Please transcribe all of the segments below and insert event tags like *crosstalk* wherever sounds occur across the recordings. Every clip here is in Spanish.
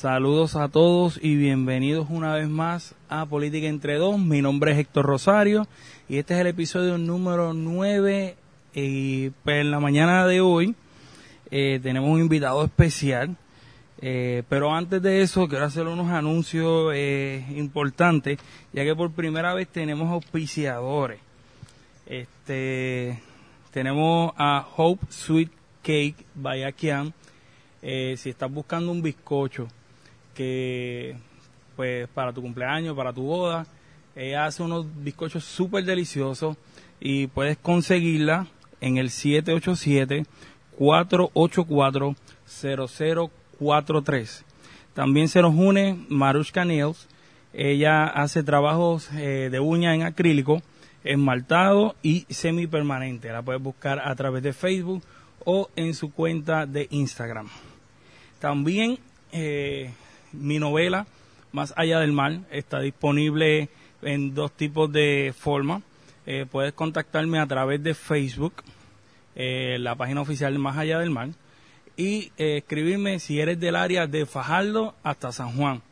Saludos a todos y bienvenidos una vez más a Política entre dos. Mi nombre es Héctor Rosario y este es el episodio número 9. Y pues en la mañana de hoy eh, tenemos un invitado especial. Eh, pero antes de eso quiero hacer unos anuncios eh, importantes, ya que por primera vez tenemos auspiciadores. Este, tenemos a Hope Sweet Cake by Akian. si estás buscando un bizcocho que pues para tu cumpleaños, para tu boda. Ella hace unos bizcochos súper deliciosos y puedes conseguirla en el 787-484-0043. También se nos une Marushka Nails. Ella hace trabajos eh, de uña en acrílico, esmaltado y semipermanente. La puedes buscar a través de Facebook o en su cuenta de Instagram. También eh, mi novela, Más allá del mar, está disponible en dos tipos de forma. Eh, puedes contactarme a través de Facebook, eh, la página oficial Más allá del mar, y eh, escribirme si eres del área de Fajardo hasta San Juan.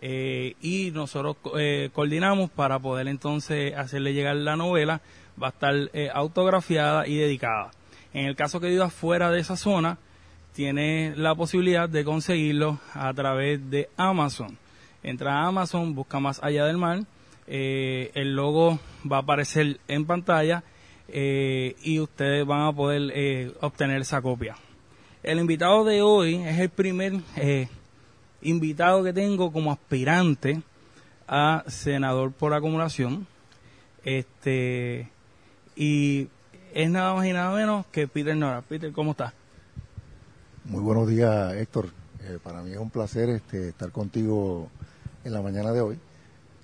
y nosotros coordinamos para poder entonces hacerle llegar la novela. Va a estar autografiada y dedicada. En el caso que vivas fuera de esa zona, tiene la posibilidad de conseguirlo a través de Amazon. Entra a Amazon, busca más allá del mar, eh, el logo va a aparecer en pantalla eh, y ustedes van a poder eh, obtener esa copia. El invitado de hoy es el primer invitado que tengo como aspirante a senador por acumulación. Este y es nada más y nada menos que Peter Nora. Peter, ¿cómo estás? Muy buenos días, Héctor. Eh, para mí es un placer este, estar contigo en la mañana de hoy.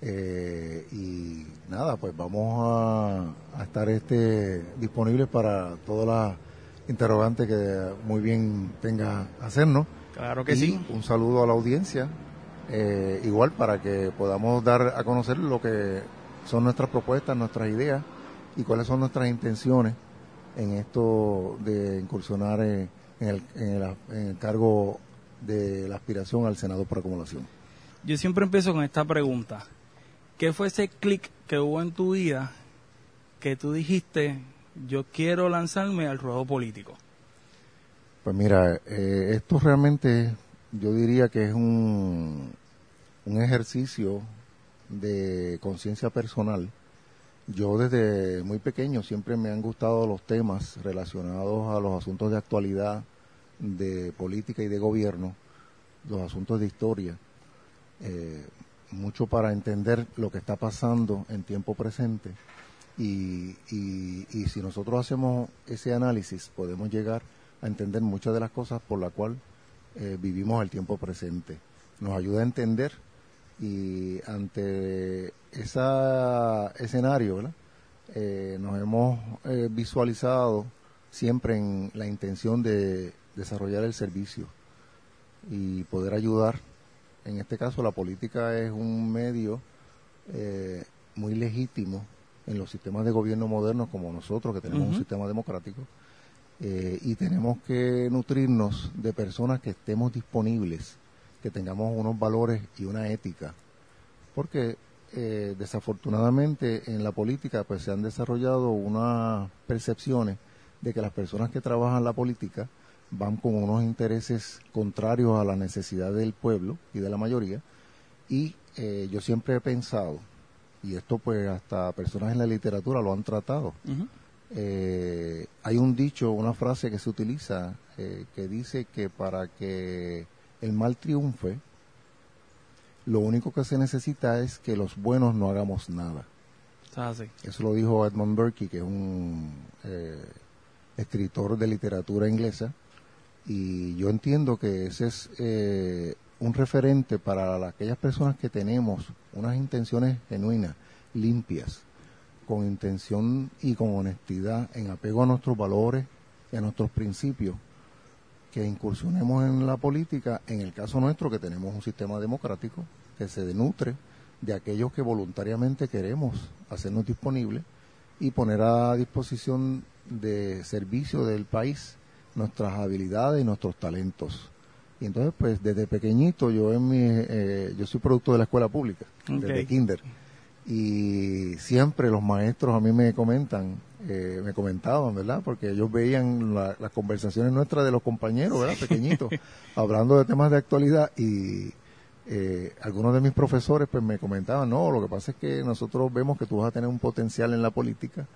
Eh, y nada, pues vamos a, estar este, disponibles para todas las interrogantes que muy bien tenga hacernos. Claro que sí. Un saludo a la audiencia, eh, igual para que podamos dar a conocer lo que son nuestras propuestas, nuestras ideas y cuáles son nuestras intenciones en esto de incursionar en en el, en, el, cargo de la aspiración al Senado por acumulación? Yo siempre empiezo con esta pregunta. ¿Qué fue ese clic que hubo en tu vida que tú dijiste, yo quiero lanzarme al ruedo político? Pues mira, eh, esto realmente yo diría que es un, un ejercicio de conciencia personal. Yo desde muy pequeño siempre me han gustado los temas relacionados a los asuntos de actualidad, de política y de gobierno, los asuntos de historia, eh, mucho para entender lo que está pasando en tiempo presente y, si nosotros hacemos ese análisis podemos llegar a entender muchas de las cosas por las cuales eh, vivimos el tiempo presente. Nos ayuda a entender y ante ese escenario eh, nos hemos visualizado siempre en la intención de desarrollar el servicio y poder ayudar. En este caso, la política es un medio eh, muy legítimo en los sistemas de gobierno modernos como nosotros, que tenemos un sistema democrático, eh, y tenemos que nutrirnos de personas que estemos disponibles, que tengamos unos valores y una ética, porque eh, desafortunadamente en la política pues se han desarrollado unas percepciones de que las personas que trabajan la política van con unos intereses contrarios a la necesidad del pueblo y de la mayoría. Y eh, yo siempre he pensado, y esto pues hasta personas en la literatura lo han tratado, eh, hay un dicho, una frase que se utiliza eh, que dice que para que el mal triunfe, lo único que se necesita es que los buenos no hagamos nada. Eso lo dijo Edmund Burke, que es un escritor de literatura inglesa, y yo entiendo que ese es eh, un referente para aquellas personas que tenemos unas intenciones genuinas, limpias, con intención y con honestidad, en apego a nuestros valores y a nuestros principios, que incursionemos en la política, en el caso nuestro que tenemos un sistema democrático que se denutre de aquellos que voluntariamente queremos hacernos disponibles y poner a disposición de servicio del país nuestras habilidades y nuestros talentos. Y entonces, pues, desde pequeñito, yo en mi, eh, yo soy producto de la escuela pública, desde kinder. Y siempre los maestros a mí me comentan, eh, me comentaban, ¿verdad? Porque ellos veían las conversaciones nuestras de los compañeros, ¿verdad? Pequeñitos, *laughs* hablando de temas de actualidad y eh, algunos de mis profesores pues me comentaban, no, lo que pasa es que nosotros vemos que tú vas a tener un potencial en la política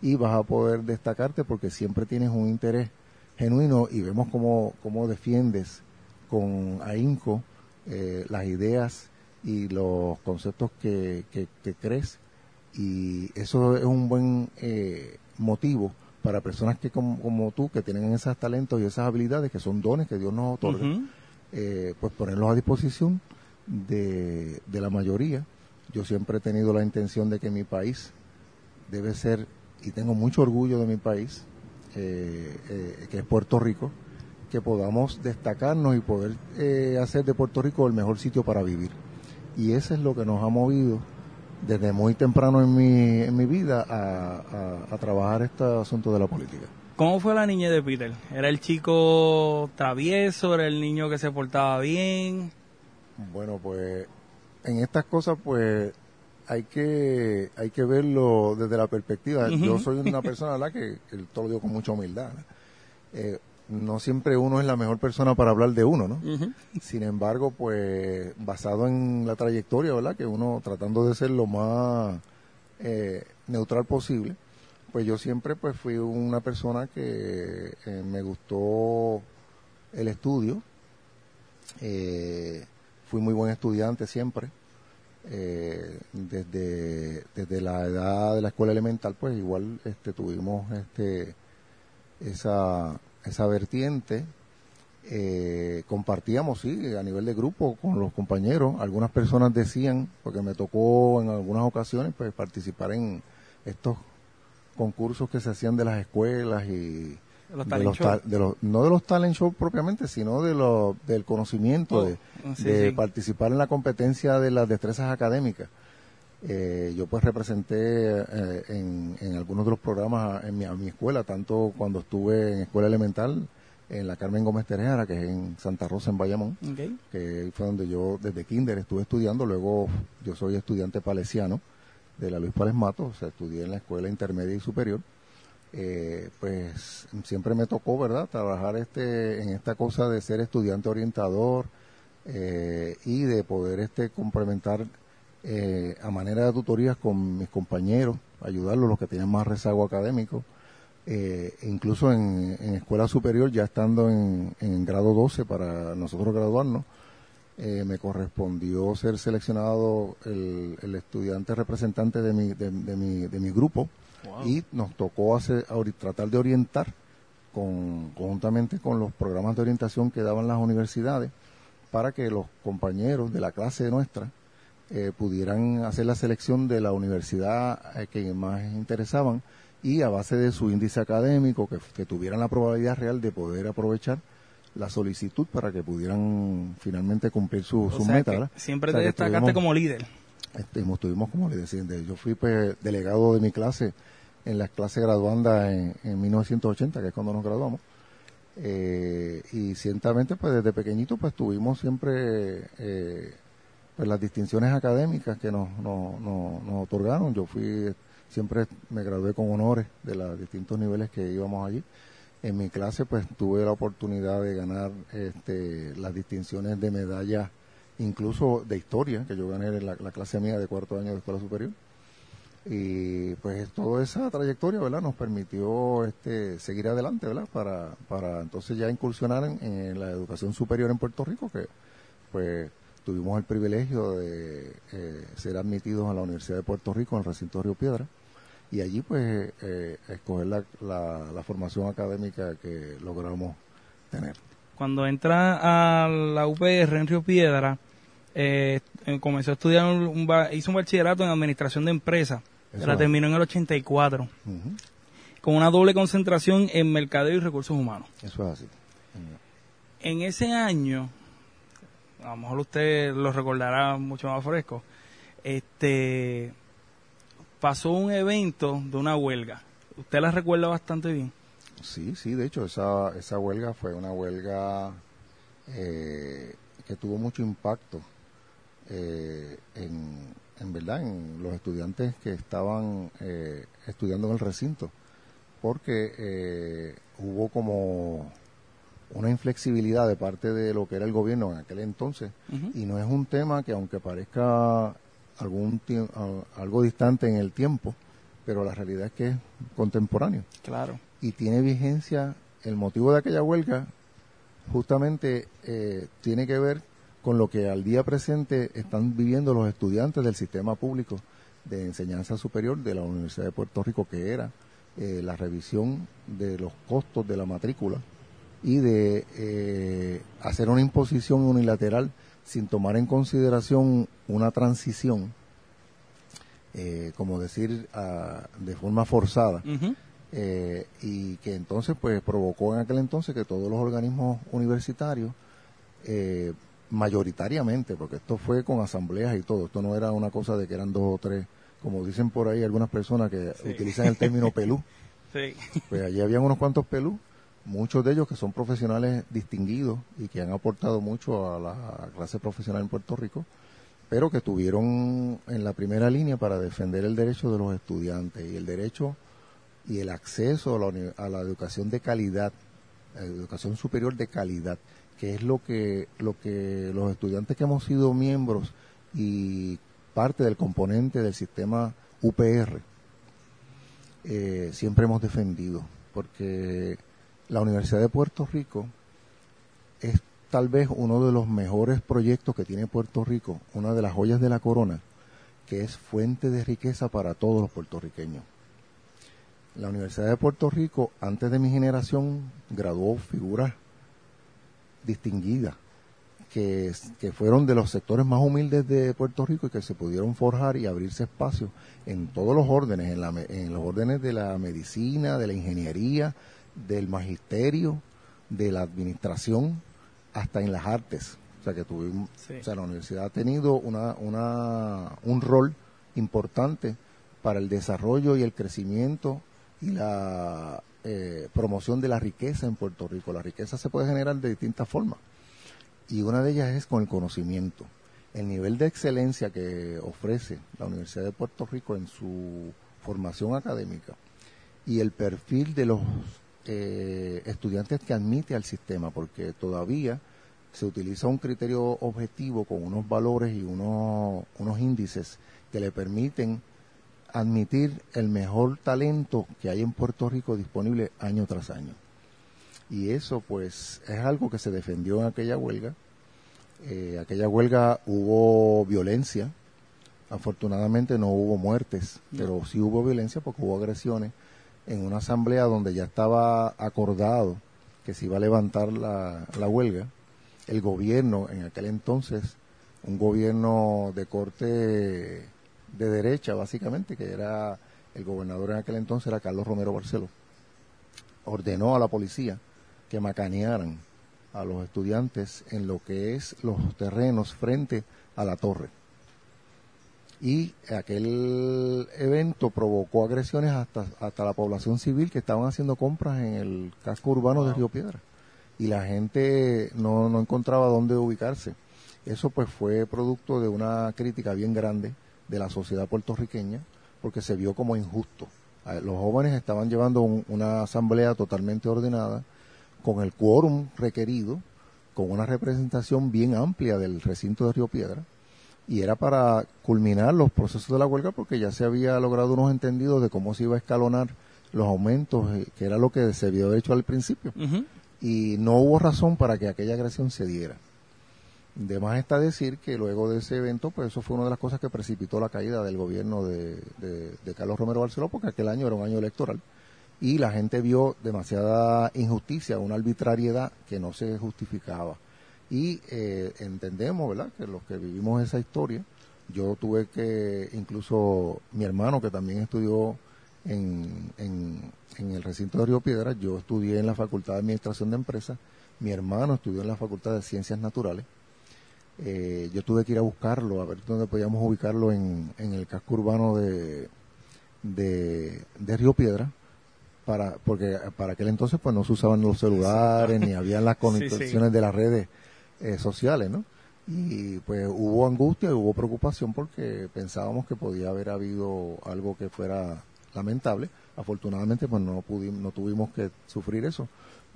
y vas a poder destacarte porque siempre tienes un interés genuino y vemos cómo, cómo defiendes con ahínco eh, las ideas y los conceptos que, que, crees y eso es un buen eh, motivo para personas que como, tú que tienen esos talentos y esas habilidades que son dones que Dios nos otorga eh, pues ponerlos a disposición de, de la mayoría yo siempre he tenido la intención de que mi país debe ser y tengo mucho orgullo de mi país que es Puerto Rico que podamos destacarnos y poder eh, hacer de Puerto Rico el mejor sitio para vivir. Y eso es lo que nos ha movido desde muy temprano en mi, en mi vida a, trabajar este asunto de la política. ¿Cómo fue la niña de Peter? ¿Era el chico travieso? ¿Era el niño que se portaba bien? Bueno, pues en estas cosas pues hay que hay que verlo desde la perspectiva. Yo soy una persona la que, que, todo lo digo con mucha humildad. Eh, no siempre uno es la mejor persona para hablar de uno, ¿no? Sin embargo, pues basado en la trayectoria, ¿verdad? Que uno tratando de ser lo más eh, neutral posible, pues yo siempre pues fui una persona que eh, me gustó el estudio, eh, fui muy buen estudiante siempre. desde, desde la edad de la escuela elemental pues igual este tuvimos este esa esa vertiente. Eh, compartíamos, sí, a nivel de grupo con los compañeros. Algunas personas decían, porque me tocó en algunas ocasiones, pues participar en estos concursos que se hacían de las escuelas y de los, de los, no de los talent shows propiamente, sino de lo, del conocimiento, oh, de, participar en la competencia de las destrezas académicas. Eh, yo pues representé eh, en, algunos de los programas en mi, mi escuela, tanto cuando estuve en escuela elemental, en la Carmen Gómez Terejara, que es en Santa Rosa, en Bayamón, que fue donde yo desde kinder estuve estudiando, luego yo soy estudiante palesiano de la Luis Pales Mato, o sea, estudié en la escuela intermedia y superior, eh, pues siempre me tocó, ¿verdad?, trabajar este en esta cosa de ser estudiante orientador y de poder este complementar eh, a manera de tutorías con mis compañeros, ayudarlos, los que tienen más rezago académico. Eh, incluso en, escuela superior, ya estando en, grado 12 para nosotros graduarnos, eh, me correspondió ser seleccionado el, estudiante representante de mi, de, mi, de mi grupo y nos tocó hacer, tratar de orientar con, conjuntamente con los programas de orientación que daban las universidades para que los compañeros de la clase nuestra eh, pudieran hacer la selección de la universidad eh, que más interesaban y a base de su índice académico, que, tuvieran la probabilidad real de poder aprovechar la solicitud para que pudieran finalmente cumplir su, su meta. Siempre te destacaste como líder. estuvimos como líder. Yo fui pues, delegado de mi clase en las clases graduandas en, en 1980, que es cuando nos graduamos. Eh, y ciertamente, pues desde pequeñito, pues tuvimos siempre eh, pues las distinciones académicas que nos, nos, nos, otorgaron. Yo fui, siempre me gradué con honores de los distintos niveles que íbamos allí. En mi clase pues tuve la oportunidad de ganar este, las distinciones de medalla, incluso de historia, que yo gané en la, clase mía de cuarto año de escuela superior. Y pues toda esa trayectoria, ¿verdad? Nos permitió este, seguir adelante, ¿verdad? Para, para entonces ya incursionar en, en la educación superior en Puerto Rico, que pues tuvimos el privilegio de eh, ser admitidos a la Universidad de Puerto Rico en el recinto de Río Piedra y allí pues eh, escoger la, la, formación académica que logramos tener. Cuando entra a la UPR en Río Piedra, eh, comenzó a estudiar, un, hizo un bachillerato en administración de empresas, la terminó en el 84, con una doble concentración en mercadeo y recursos humanos. Eso es así. En ese año, a lo mejor usted lo recordará mucho más fresco, este pasó un evento de una huelga. ¿Usted la recuerda bastante bien? Sí, sí, de hecho esa, esa huelga fue una huelga eh, que tuvo mucho impacto eh, en, en verdad en los estudiantes que estaban eh, estudiando en el recinto, porque hubo como una inflexibilidad de parte de lo que era el gobierno en aquel entonces y no es un tema que aunque parezca algún algo distante en el tiempo, pero la realidad es que es contemporáneo. Claro. Y tiene vigencia, el motivo de aquella huelga justamente eh, tiene que ver con lo que al día presente están viviendo los estudiantes del sistema público de enseñanza superior de la Universidad de Puerto Rico, que era eh, la revisión de los costos de la matrícula y de eh, hacer una imposición unilateral sin tomar en consideración una transición, eh, como decir, de forma forzada, eh, y que entonces pues provocó en aquel entonces que todos los organismos universitarios, mayoritariamente, porque esto fue con asambleas y todo, esto no era una cosa de que eran dos o tres, como dicen por ahí algunas personas que utilizan el término *laughs* pelú. Pues allí habían unos cuantos pelú muchos de ellos que son profesionales distinguidos y que han aportado mucho a la clase profesional en Puerto Rico, pero que estuvieron en la primera línea para defender el derecho de los estudiantes y el derecho y el acceso a la, a la educación de calidad, educación superior de calidad, que es lo que, lo que los estudiantes que hemos sido miembros y parte del componente del sistema UPR eh, siempre hemos defendido, porque la Universidad de Puerto Rico es tal vez uno de los mejores proyectos que tiene Puerto Rico, una de las joyas de la corona, que es fuente de riqueza para todos los puertorriqueños. La Universidad de Puerto Rico, antes de mi generación, graduó figuras distinguidas, que, que, fueron de los sectores más humildes de Puerto Rico y que se pudieron forjar y abrirse espacio en todos los órdenes, en, la, en los órdenes de la medicina, de la ingeniería, del magisterio, de la administración, hasta en las artes. O sea que tuvimos, o sea, la universidad ha tenido una, una, un rol importante para el desarrollo y el crecimiento y la eh, promoción de la riqueza en Puerto Rico. La riqueza se puede generar de distintas formas y una de ellas es con el conocimiento. El nivel de excelencia que ofrece la Universidad de Puerto Rico en su formación académica y el perfil de los eh, estudiantes que admite al sistema, porque todavía se utiliza un criterio objetivo con unos valores y unos, unos índices que le permiten admitir el mejor talento que hay en Puerto Rico disponible año tras año. Y eso pues es algo que se defendió en aquella huelga. Eh, aquella huelga hubo violencia, afortunadamente no hubo muertes, pero sí hubo violencia porque hubo agresiones en una asamblea donde ya estaba acordado que se iba a levantar la, huelga, el gobierno en aquel entonces, un gobierno de corte de derecha básicamente, que era el gobernador en aquel entonces era Carlos Romero Barceló, ordenó a la policía que macanearan a los estudiantes en lo que es los terrenos frente a la torre y aquel evento provocó agresiones hasta, hasta la población civil que estaban haciendo compras en el casco urbano de Río Piedra y la gente no, no encontraba dónde ubicarse. Eso pues fue producto de una crítica bien grande de la sociedad puertorriqueña porque se vio como injusto. Los jóvenes estaban llevando una asamblea totalmente ordenada con el quórum requerido, con una representación bien amplia del recinto de Río Piedra y era para culminar los procesos de la huelga porque ya se había logrado unos entendidos de cómo se iba a escalonar los aumentos, eh, que era lo que se había hecho al principio. Y no hubo razón para que aquella agresión se diera. De más está decir que luego de ese evento, pues eso fue una de las cosas que precipitó la caída del gobierno de, de Carlos Romero Barceló, porque aquel año era un año electoral. Y la gente vio demasiada injusticia, una arbitrariedad que no se justificaba y eh, entendemos, ¿verdad?, que los que vivimos esa historia, yo tuve que, incluso mi hermano que también estudió en, en, el recinto de Río Piedra, yo estudié en la Facultad de Administración de Empresas, mi hermano estudió en la Facultad de Ciencias Naturales, eh, yo tuve que ir a buscarlo, a ver dónde podíamos ubicarlo en, en el casco urbano de, de, de Río Piedra, para porque para aquel entonces pues no se usaban los celulares ni habían las conexiones de las redes eh, sociales, ¿no? Y pues hubo angustia, hubo preocupación porque pensábamos que podía haber habido algo que fuera lamentable. Afortunadamente, pues no pudimos, no tuvimos que sufrir eso.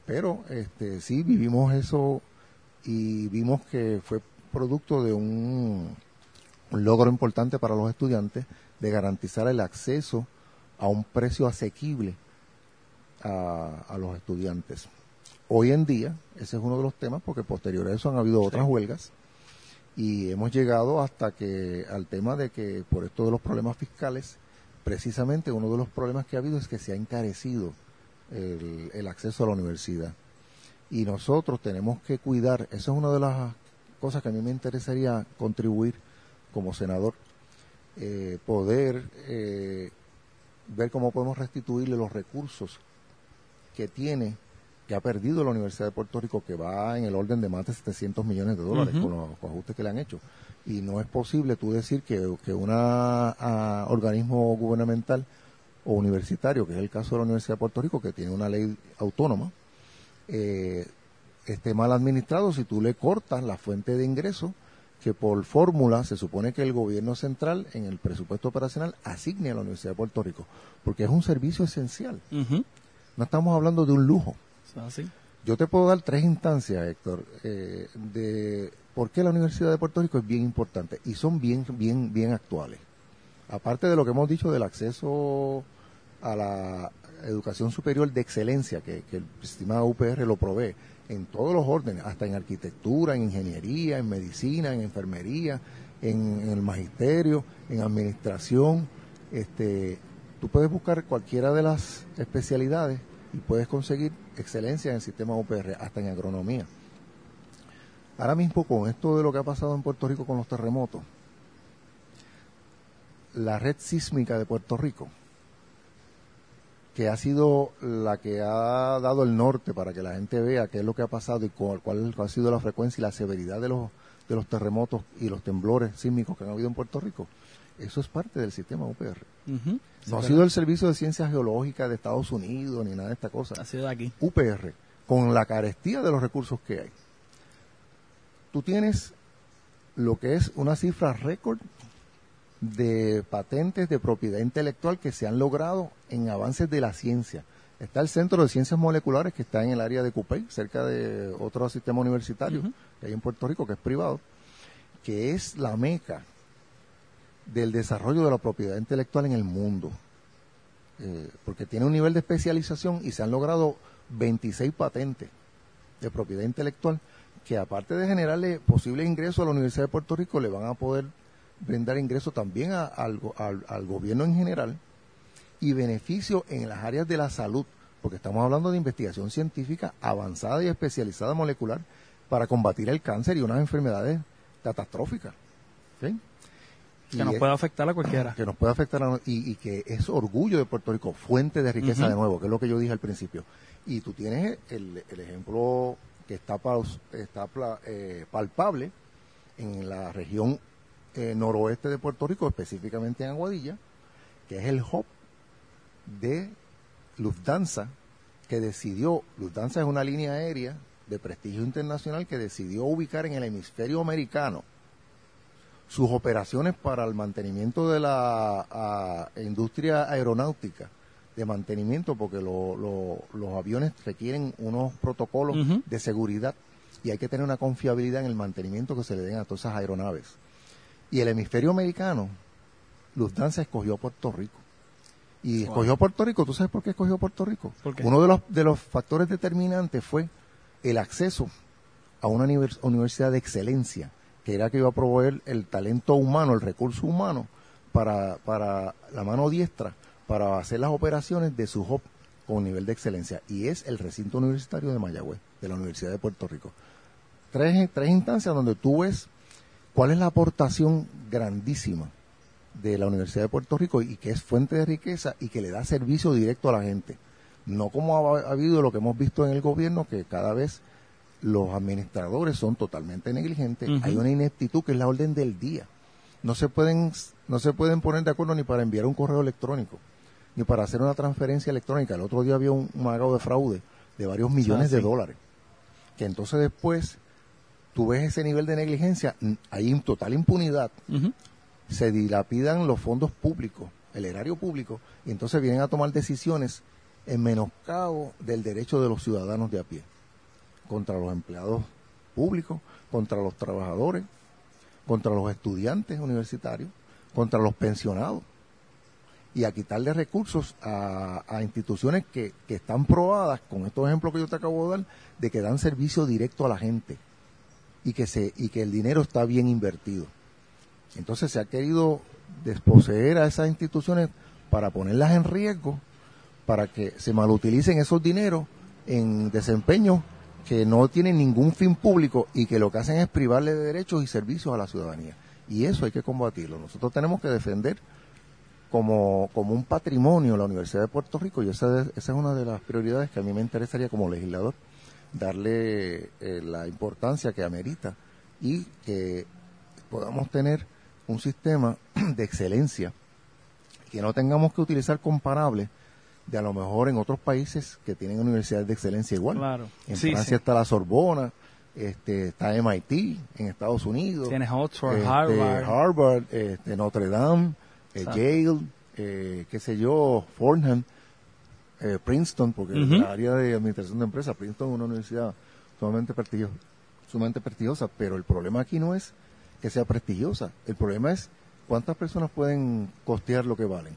Pero este, sí vivimos eso y vimos que fue producto de un, logro importante para los estudiantes de garantizar el acceso a un precio asequible a, los estudiantes. Hoy en día, ese es uno de los temas, porque posterior a eso han habido otras huelgas y hemos llegado hasta que al tema de que por esto de los problemas fiscales, precisamente uno de los problemas que ha habido es que se ha encarecido el, acceso a la universidad. Y nosotros tenemos que cuidar, esa es una de las cosas que a mí me interesaría contribuir como senador, eh, poder eh, ver cómo podemos restituirle los recursos que tiene, que ha perdido la Universidad de Puerto Rico, que va en el orden de más de 700 millones de dólares con los ajustes que le han hecho. Y no es posible tú decir que, que un organismo gubernamental o universitario, que es el caso de la Universidad de Puerto Rico, que tiene una ley autónoma, eh, esté mal administrado si tú le cortas la fuente de ingreso que por fórmula se supone que el gobierno central en el presupuesto operacional asigne a la Universidad de Puerto Rico, porque es un servicio esencial. No estamos hablando de un lujo. Yo te puedo dar tres instancias, Héctor, eh, de por qué la Universidad de Puerto Rico es bien importante y son bien, bien, bien actuales. Aparte de lo que hemos dicho del acceso a la educación superior de excelencia que, que el sistema UPR lo provee en todos los órdenes, hasta en arquitectura, en ingeniería, en medicina, en enfermería, en, el magisterio, en administración. Este, tú puedes buscar cualquiera de las especialidades y puedes conseguir excelencia en el sistema UPR, hasta en agronomía. Ahora mismo con esto de lo que ha pasado en Puerto Rico con los terremotos, la red sísmica de Puerto Rico que ha sido la que ha dado el norte para que la gente vea qué es lo que ha pasado y cuál, ha sido la frecuencia y la severidad de los, de los terremotos y los temblores sísmicos que han habido en Puerto Rico. Eso es parte del sistema UPR. No ha sido el Servicio de Ciencias Geológicas de Estados Unidos ni nada de esta cosa. Ha sido de aquí. UPR, con la carestía de los recursos que hay. Tú tienes lo que es una cifra récord de patentes de propiedad intelectual que se han logrado en avances de la ciencia. Está el Centro de Ciencias Moleculares que está en el área de Cupey, cerca de otro sistema universitario que hay en Puerto Rico, que es privado, que es la meca del desarrollo de la propiedad intelectual en el mundo. Eh, porque tiene un nivel de especialización y se han logrado 26 patentes de propiedad intelectual que aparte de generarle posible ingreso a la Universidad de Puerto Rico, le van a poder brindar ingreso también al, gobierno en general y beneficio en las áreas de la salud, porque estamos hablando de investigación científica avanzada y especializada molecular para combatir el cáncer y unas enfermedades catastróficas. Que nos puede afectar a cualquiera. Que nos puede afectar a, y, y, que es orgullo de Puerto Rico, fuente de riqueza de nuevo, que es lo que yo dije al principio. Y tú tienes el, ejemplo que está, está eh, palpable en la región eh, noroeste de Puerto Rico, específicamente en Aguadilla, que es el hub de Lufthansa, que decidió, Lufthansa es una línea aérea de prestigio internacional que decidió ubicar en el hemisferio americano sus operaciones para el mantenimiento de la industria aeronáutica, de mantenimiento, porque los aviones requieren unos protocolos de seguridad y hay que tener una confiabilidad en el mantenimiento que se le den a todas esas aeronaves. Y el hemisferio americano, Lufthansa escogió Puerto Rico. Y escogió Puerto Rico, ¿tú sabes por qué escogió Puerto Rico? Uno de los, de los factores determinantes fue el acceso a una universidad de excelencia, que era que iba a proveer el talento humano, el recurso humano, para, para la mano diestra, para hacer las operaciones de su hub con nivel de excelencia. Y es el recinto universitario de Mayagüez, de la Universidad de Puerto Rico. Tres, tres instancias donde tú ves ¿Cuál es la aportación grandísima de la Universidad de Puerto Rico y que es fuente de riqueza y que le da servicio directo a la gente? No como ha, habido lo que hemos visto en el gobierno, que cada vez los administradores son totalmente negligentes. Hay una ineptitud que es la orden del día. No se pueden no se pueden poner de acuerdo ni para enviar un correo electrónico, ni para hacer una transferencia electrónica. El otro día había un magado de fraude de varios millones ah, de dólares, que entonces después tú ves ese nivel de negligencia, hay total impunidad, se dilapidan los fondos públicos, el erario público, y entonces vienen a tomar decisiones en menoscabo del derecho de los ciudadanos de a pie, contra los empleados públicos, contra los trabajadores, contra los estudiantes universitarios, contra los pensionados y a quitarle recursos a, instituciones que, están probadas, con estos ejemplos que yo te acabo de dar, de que dan servicio directo a la gente y que, se, y que el dinero está bien invertido. Entonces se ha querido desposeer a esas instituciones para ponerlas en riesgo, para que se malutilicen esos dineros en desempeño que no tienen ningún fin público y que lo que hacen es privarle de derechos y servicios a la ciudadanía. Y eso hay que combatirlo. Nosotros tenemos que defender como, como un patrimonio la Universidad de Puerto Rico y esa, esa es una de las prioridades que a mí me interesaría como legislador, darle eh, la importancia que amerita y que podamos tener un sistema *clears throat* de excelencia, que no tengamos que utilizar comparables de a lo mejor en otros países que tienen universidades de excelencia igual. Claro. En Francia está la Sorbona, este, está MIT en Estados Unidos. Tienes Oxford, este, Harvard. Harvard, este, Notre Dame, eh, Yale, eh, qué sé yo, Fordham, eh, Princeton, porque en el área de administración de empresas, Princeton es una universidad sumamente prestigiosa, sumamente prestigiosa, pero el problema aquí no es que sea prestigiosa, el problema es cuántas personas pueden costear lo que valen.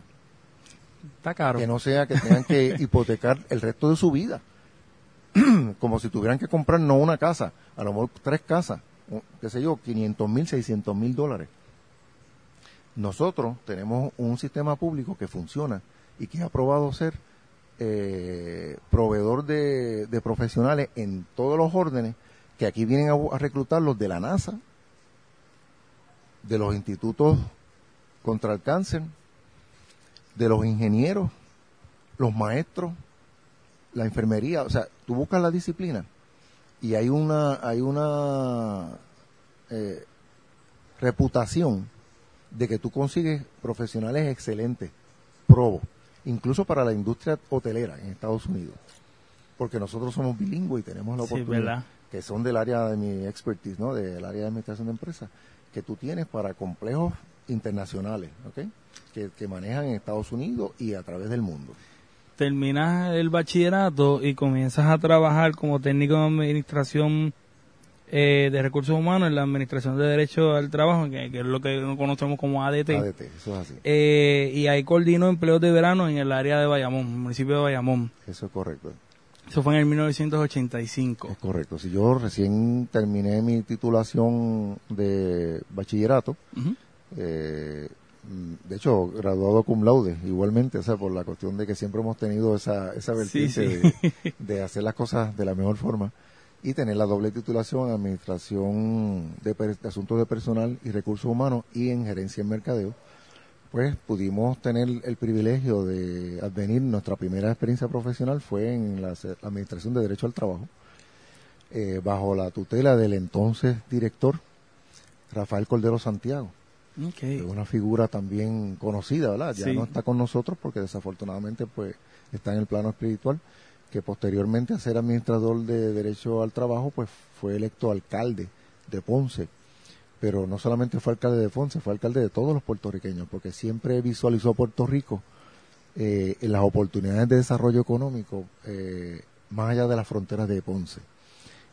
Está caro. Que no sea que tengan que *laughs* hipotecar el resto de su vida. *clears throat* Como si tuvieran que comprar no una casa, a lo mejor tres casas, qué sé yo, 500 mil, 600 mil dólares. Nosotros tenemos un sistema público que funciona y que ha probado ser eh, proveedor de, profesionales en todos los órdenes que aquí vienen a, a reclutar los de la NASA, de los institutos contra el cáncer, de los ingenieros, los maestros, la enfermería, o sea, tú buscas la disciplina y hay una, hay una eh, reputación de que tú consigues profesionales excelentes, probos, incluso para la industria hotelera en Estados Unidos, porque nosotros somos bilingües y tenemos la oportunidad, que son del área de mi expertise, ¿no? Del área de administración de empresas, que tú tienes para complejos internacionales, ¿ok? Que, manejan en Estados Unidos y a través del mundo. Terminas el bachillerato y comienzas a trabajar como técnico de administración eh, de recursos humanos en la administración de derecho al trabajo, que, es lo que conocemos como ADT. ADT, eso es así. Eh, y ahí coordino empleos de verano en el área de Bayamón, municipio de Bayamón. Eso es correcto. Eso fue en el 1985. Es correcto. Si yo recién terminé mi titulación de bachillerato, eh, de hecho, graduado cum laude, igualmente, o sea, por la cuestión de que siempre hemos tenido esa, esa vertiente De, hacer las cosas de la mejor forma y tener la doble titulación en Administración de, de Asuntos de Personal y Recursos Humanos y en Gerencia en Mercadeo pues pudimos tener el privilegio de advenir, nuestra primera experiencia profesional fue en la, Administración de Derecho al Trabajo, eh, bajo la tutela del entonces director Rafael Cordero Santiago. Una figura también conocida, ¿verdad? Ya no está con nosotros porque desafortunadamente pues está en el plano espiritual, que posteriormente a ser administrador de Derecho al Trabajo pues fue electo alcalde de Ponce pero no solamente fue alcalde de Ponce, fue alcalde de todos los puertorriqueños, porque siempre visualizó a Puerto Rico eh, en las oportunidades de desarrollo económico eh, más allá de las fronteras de Ponce.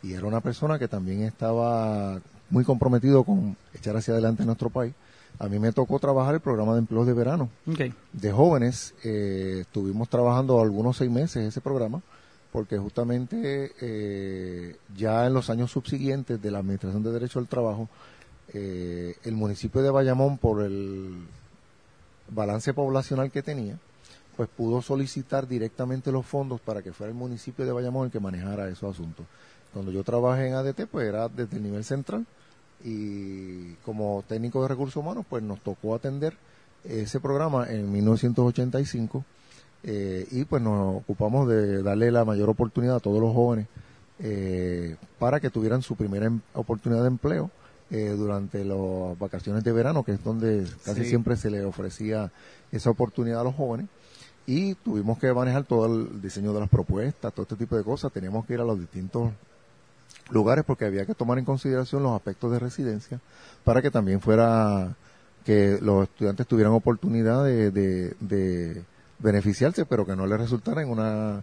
Y era una persona que también estaba muy comprometido con echar hacia adelante nuestro país. A mí me tocó trabajar el programa de empleos de verano de jóvenes. Eh, estuvimos trabajando algunos seis meses ese programa, porque justamente eh, ya en los años subsiguientes de la Administración de Derecho al Trabajo, eh, el municipio de Bayamón, por el balance poblacional que tenía, pues pudo solicitar directamente los fondos para que fuera el municipio de Bayamón el que manejara esos asuntos. Cuando yo trabajé en ADT, pues era desde el nivel central y como técnico de recursos humanos, pues nos tocó atender ese programa en 1985 eh, y pues nos ocupamos de darle la mayor oportunidad a todos los jóvenes eh, para que tuvieran su primera em, oportunidad de empleo eh, durante las vacaciones de verano, que es donde casi siempre se le ofrecía esa oportunidad a los jóvenes. Y tuvimos que manejar todo el diseño de las propuestas, todo este tipo de cosas. Teníamos que ir a los distintos lugares porque había que tomar en consideración los aspectos de residencia para que también fuera que los estudiantes tuvieran oportunidad de, beneficiarse, pero que no les resultara en un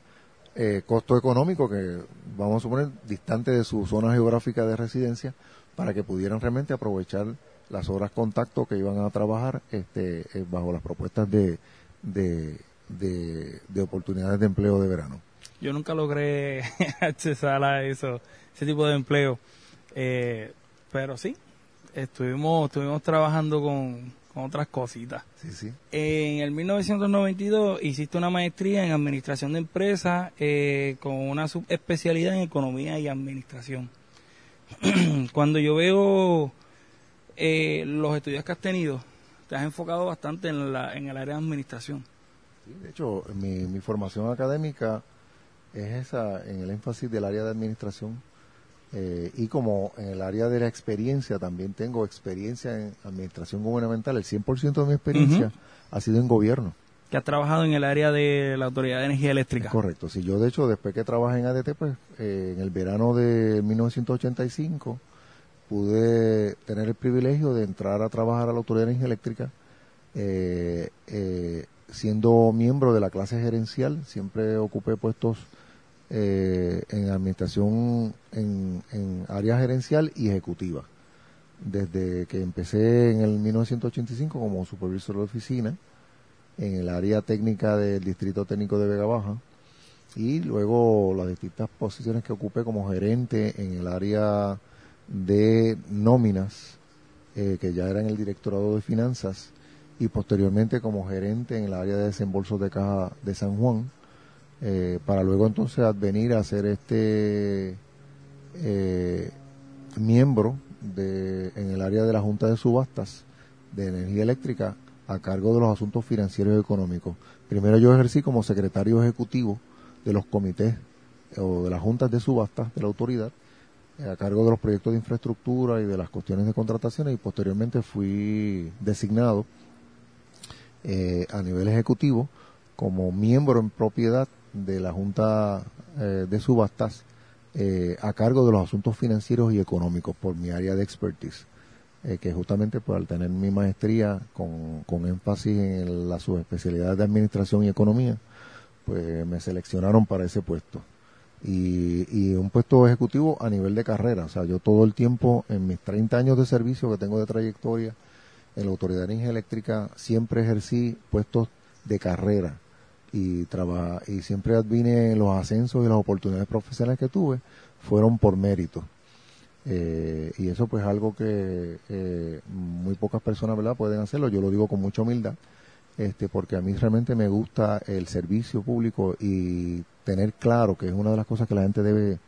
eh, costo económico que, vamos a suponer, distante de su zona geográfica de residencia, para que pudieran realmente aprovechar las horas contacto que iban a trabajar este, eh, bajo las propuestas de, de, de, oportunidades de empleo de verano. Yo nunca logré *laughs* accesar a eso, ese tipo de empleo, eh, pero sí, estuvimos, estuvimos trabajando con, otras cositas. Sí, sí. En el 1992 hiciste una maestría en administración de empresas eh, con una subespecialidad en economía y administración. *clears throat* Cuando yo veo eh, los estudios que has tenido, te has enfocado bastante en, la, en el área de administración. de hecho, mi, mi formación académica es esa, en el énfasis del área de administración. Eh, y como en el área de la experiencia también tengo experiencia en administración gubernamental, el 100% de mi experiencia ha sido en gobierno. Que has trabajado en el área de la Autoridad de Energía Eléctrica. Correcto, si yo de hecho después que trabajé en ADT, pues eh, en el verano de 1985 pude tener el privilegio de entrar a trabajar a la Autoridad de Energía Eléctrica, eh, eh, siendo miembro de la clase gerencial, siempre ocupé puestos eh, en administración en, en área gerencial y ejecutiva. Desde que empecé en el 1985 como supervisor de oficina, en el área técnica del Distrito Técnico de Vega Baja, y luego las distintas posiciones que ocupé como gerente en el área de nóminas, eh, que ya era en el Directorado de Finanzas, y posteriormente como gerente en el área de desembolsos de caja de San Juan, eh, para luego entonces advenir a ser este eh, miembro de, en el área de la Junta de Subastas de Energía Eléctrica a cargo de los asuntos financieros y económicos. Primero yo ejercí como secretario ejecutivo de los comités o de las juntas de subastas de la autoridad eh, a cargo de los proyectos de infraestructura y de las cuestiones de contrataciones y posteriormente fui designado eh, a nivel ejecutivo como miembro en propiedad de la Junta eh, de Subastas a cargo de los asuntos financieros y económicos por mi área de expertise, que justamente por al tener mi maestría con, con énfasis en la subespecialidad de Administración y Economía, pues me seleccionaron para ese puesto y, un puesto ejecutivo a nivel de carrera. O sea, yo todo el tiempo, en mis 30 años de servicio que tengo de trayectoria en la Autoridad de Energía Eléctrica, siempre ejercí puestos de carrera y, y siempre advine los ascensos y las oportunidades profesionales que tuve fueron por mérito. Eh, y eso pues es algo que eh, muy pocas personas verdad pueden hacerlo yo lo digo con mucha humildad este porque a mí realmente me gusta el servicio público y tener claro, que es una de las cosas que la gente debe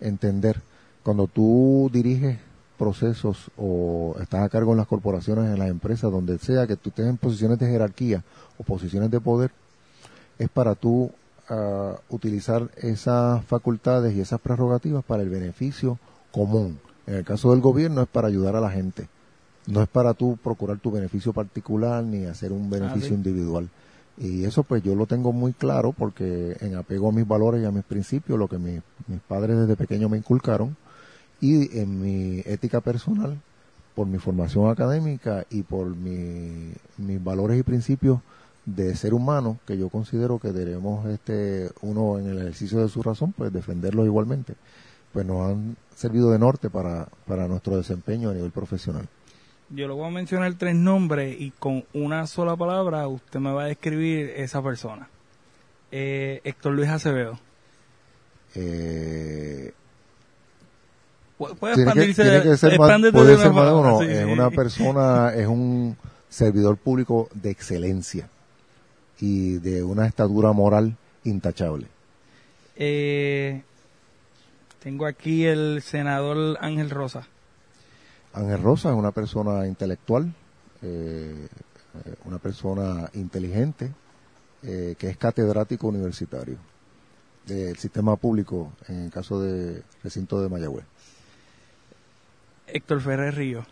entender. Cuando tú diriges procesos o estás a cargo en las corporaciones, en las empresas, donde sea que tú estés en posiciones de jerarquía o posiciones de poder, es para tú ah, utilizar esas facultades y esas prerrogativas para el beneficio común. En el caso del gobierno es para ayudar a la gente. No es para tú procurar tu beneficio particular ni hacer un beneficio individual. Y eso pues yo lo tengo muy claro porque en apego a mis valores y a mis principios, lo que mis padres desde pequeño me inculcaron, y en mi ética personal, por mi formación académica y por mi, mis valores y principios de ser humano, que yo considero que debemos este, uno en el ejercicio de su razón, pues defenderlos igualmente, pues nos han servido de norte para, para nuestro desempeño a nivel profesional. Yo le voy a mencionar tres nombres y con una sola palabra usted me va a describir esa persona. Eh, Héctor Luis Acevedo. Eh, puede expandirse, tiene que, ser más, puede ser más uno. es una persona, es un servidor público de excelencia y de una estatura moral intachable. Eh, tengo aquí el senador Ángel Rosa. Ángel Rosa es una persona intelectual, eh, una persona inteligente, eh, que es catedrático universitario del sistema público en el caso de recinto de Mayagüez. Héctor Ferrer Río.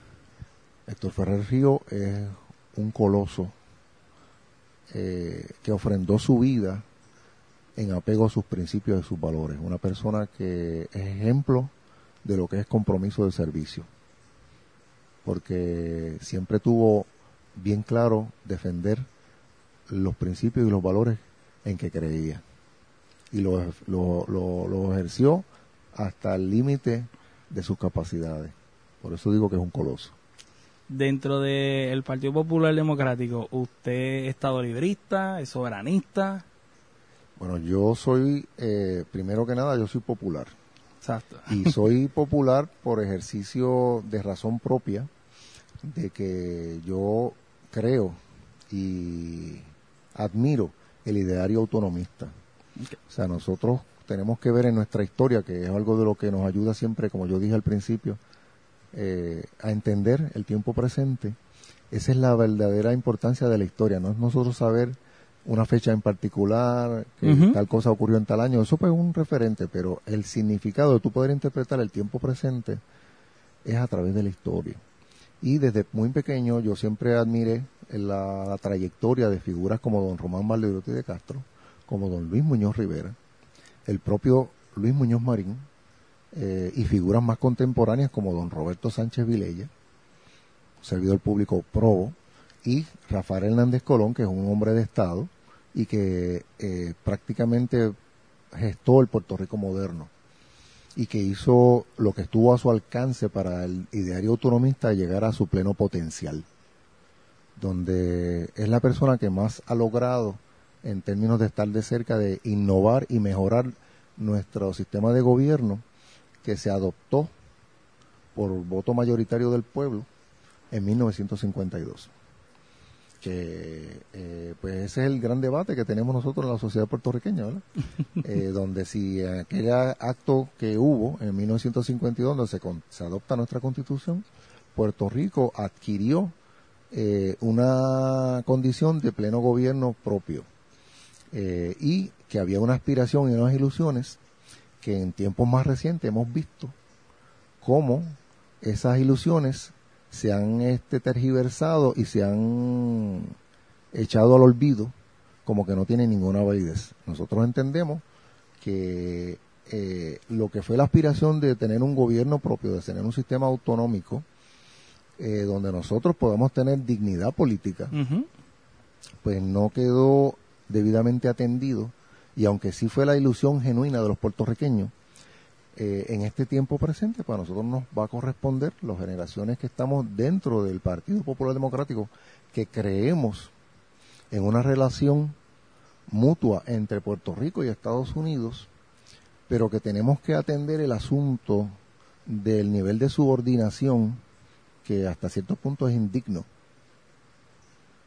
Héctor Ferrer Río es un coloso eh, que ofrendó su vida en apego a sus principios y sus valores. Una persona que es ejemplo de lo que es compromiso de servicio. Porque siempre tuvo bien claro defender los principios y los valores en que creía. Y lo, lo, ejerció hasta el límite de sus capacidades. Por eso digo que es un coloso. Dentro del Partido Popular Democrático, ¿usted es estado librista, es soberanista? Bueno, yo soy, eh, primero que nada, yo soy popular. Exacto. Y *laughs* soy popular por ejercicio de razón propia, de que yo creo y admiro el ideario autonomista. O sea, nosotros tenemos que ver en nuestra historia, que es algo de lo que nos ayuda siempre, como yo dije al principio, eh, a entender el tiempo presente. Esa es la verdadera importancia de la historia, no es nosotros saber una fecha en particular, que tal cosa ocurrió en tal año, eso pues es un referente, pero el significado de tú poder interpretar el tiempo presente es a través de la historia. Y desde muy pequeño yo siempre admiré la, trayectoria de figuras como don Román Valderotti de Castro, como don Luis Muñoz Rivera, el propio Luis Muñoz Marín, eh, y figuras más contemporáneas como don Roberto Sánchez Vilella, servidor público probo, y Rafael Hernández Colón, que es un hombre de Estado y que eh, prácticamente gestó el Puerto Rico moderno y que hizo lo que estuvo a su alcance para el ideario autonomista llegar a su pleno potencial, donde es la persona que más ha logrado en términos de estar de cerca de innovar y mejorar nuestro sistema de gobierno que se adoptó por voto mayoritario del pueblo en 1952 que eh, pues ese es el gran debate que tenemos nosotros en la sociedad puertorriqueña, ¿verdad? *laughs* Eh, donde si aquel acto que hubo en 1952, donde se, se adopta nuestra constitución, Puerto Rico adquirió eh, una condición de pleno gobierno propio y que había una aspiración y unas ilusiones que en tiempos más recientes hemos visto cómo esas ilusiones se han este, tergiversado y se han echado al olvido como que no tiene ninguna validez. Nosotros entendemos que eh, lo que fue la aspiración de tener un gobierno propio, de tener un sistema autonómico, eh, donde nosotros podamos tener dignidad política, pues no quedó debidamente atendido y aunque sí fue la ilusión genuina de los puertorriqueños, eh, en este tiempo presente, para nosotros nos va a corresponder, las generaciones que estamos dentro del Partido Popular Democrático, que creemos en una relación mutua entre Puerto Rico y Estados Unidos, pero que tenemos que atender el asunto del nivel de subordinación que hasta cierto punto es indigno,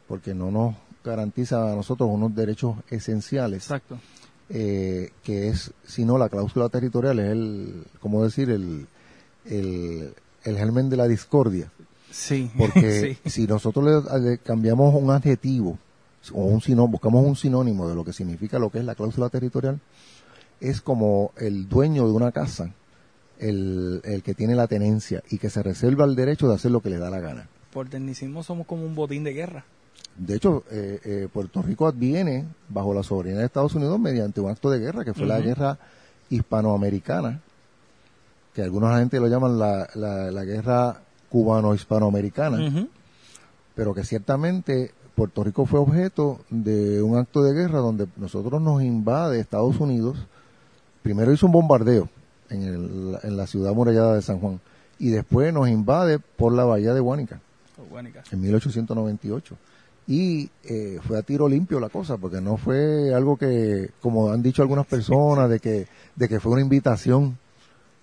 porque no nos garantiza a nosotros unos derechos esenciales. Exacto eh, que es, si no, la cláusula territorial es el, como decir, el, el, el germen de la discordia. Sí. *laughs* Porque si nosotros le, cambiamos un adjetivo o un sinónimo, buscamos un sinónimo de lo que significa lo que es la cláusula territorial, es como el dueño de una casa, el, el que tiene la tenencia y que se reserva el derecho de hacer lo que le da la gana. Por tecnicismo somos como un botín de guerra. De hecho, eh, eh, Puerto Rico adviene bajo la soberanía de Estados Unidos mediante un acto de guerra, que fue la guerra hispanoamericana, que algunos gente lo llaman la, la, guerra cubano-hispanoamericana, pero que ciertamente Puerto Rico fue objeto de un acto de guerra donde nosotros nos invade Estados Unidos. Primero hizo un bombardeo en, el, en la ciudad murallada de San Juan y después nos invade por la bahía de Guánica, en 1898 y eh, fue a tiro limpio la cosa porque no fue algo que como han dicho algunas personas de que de que fue una invitación.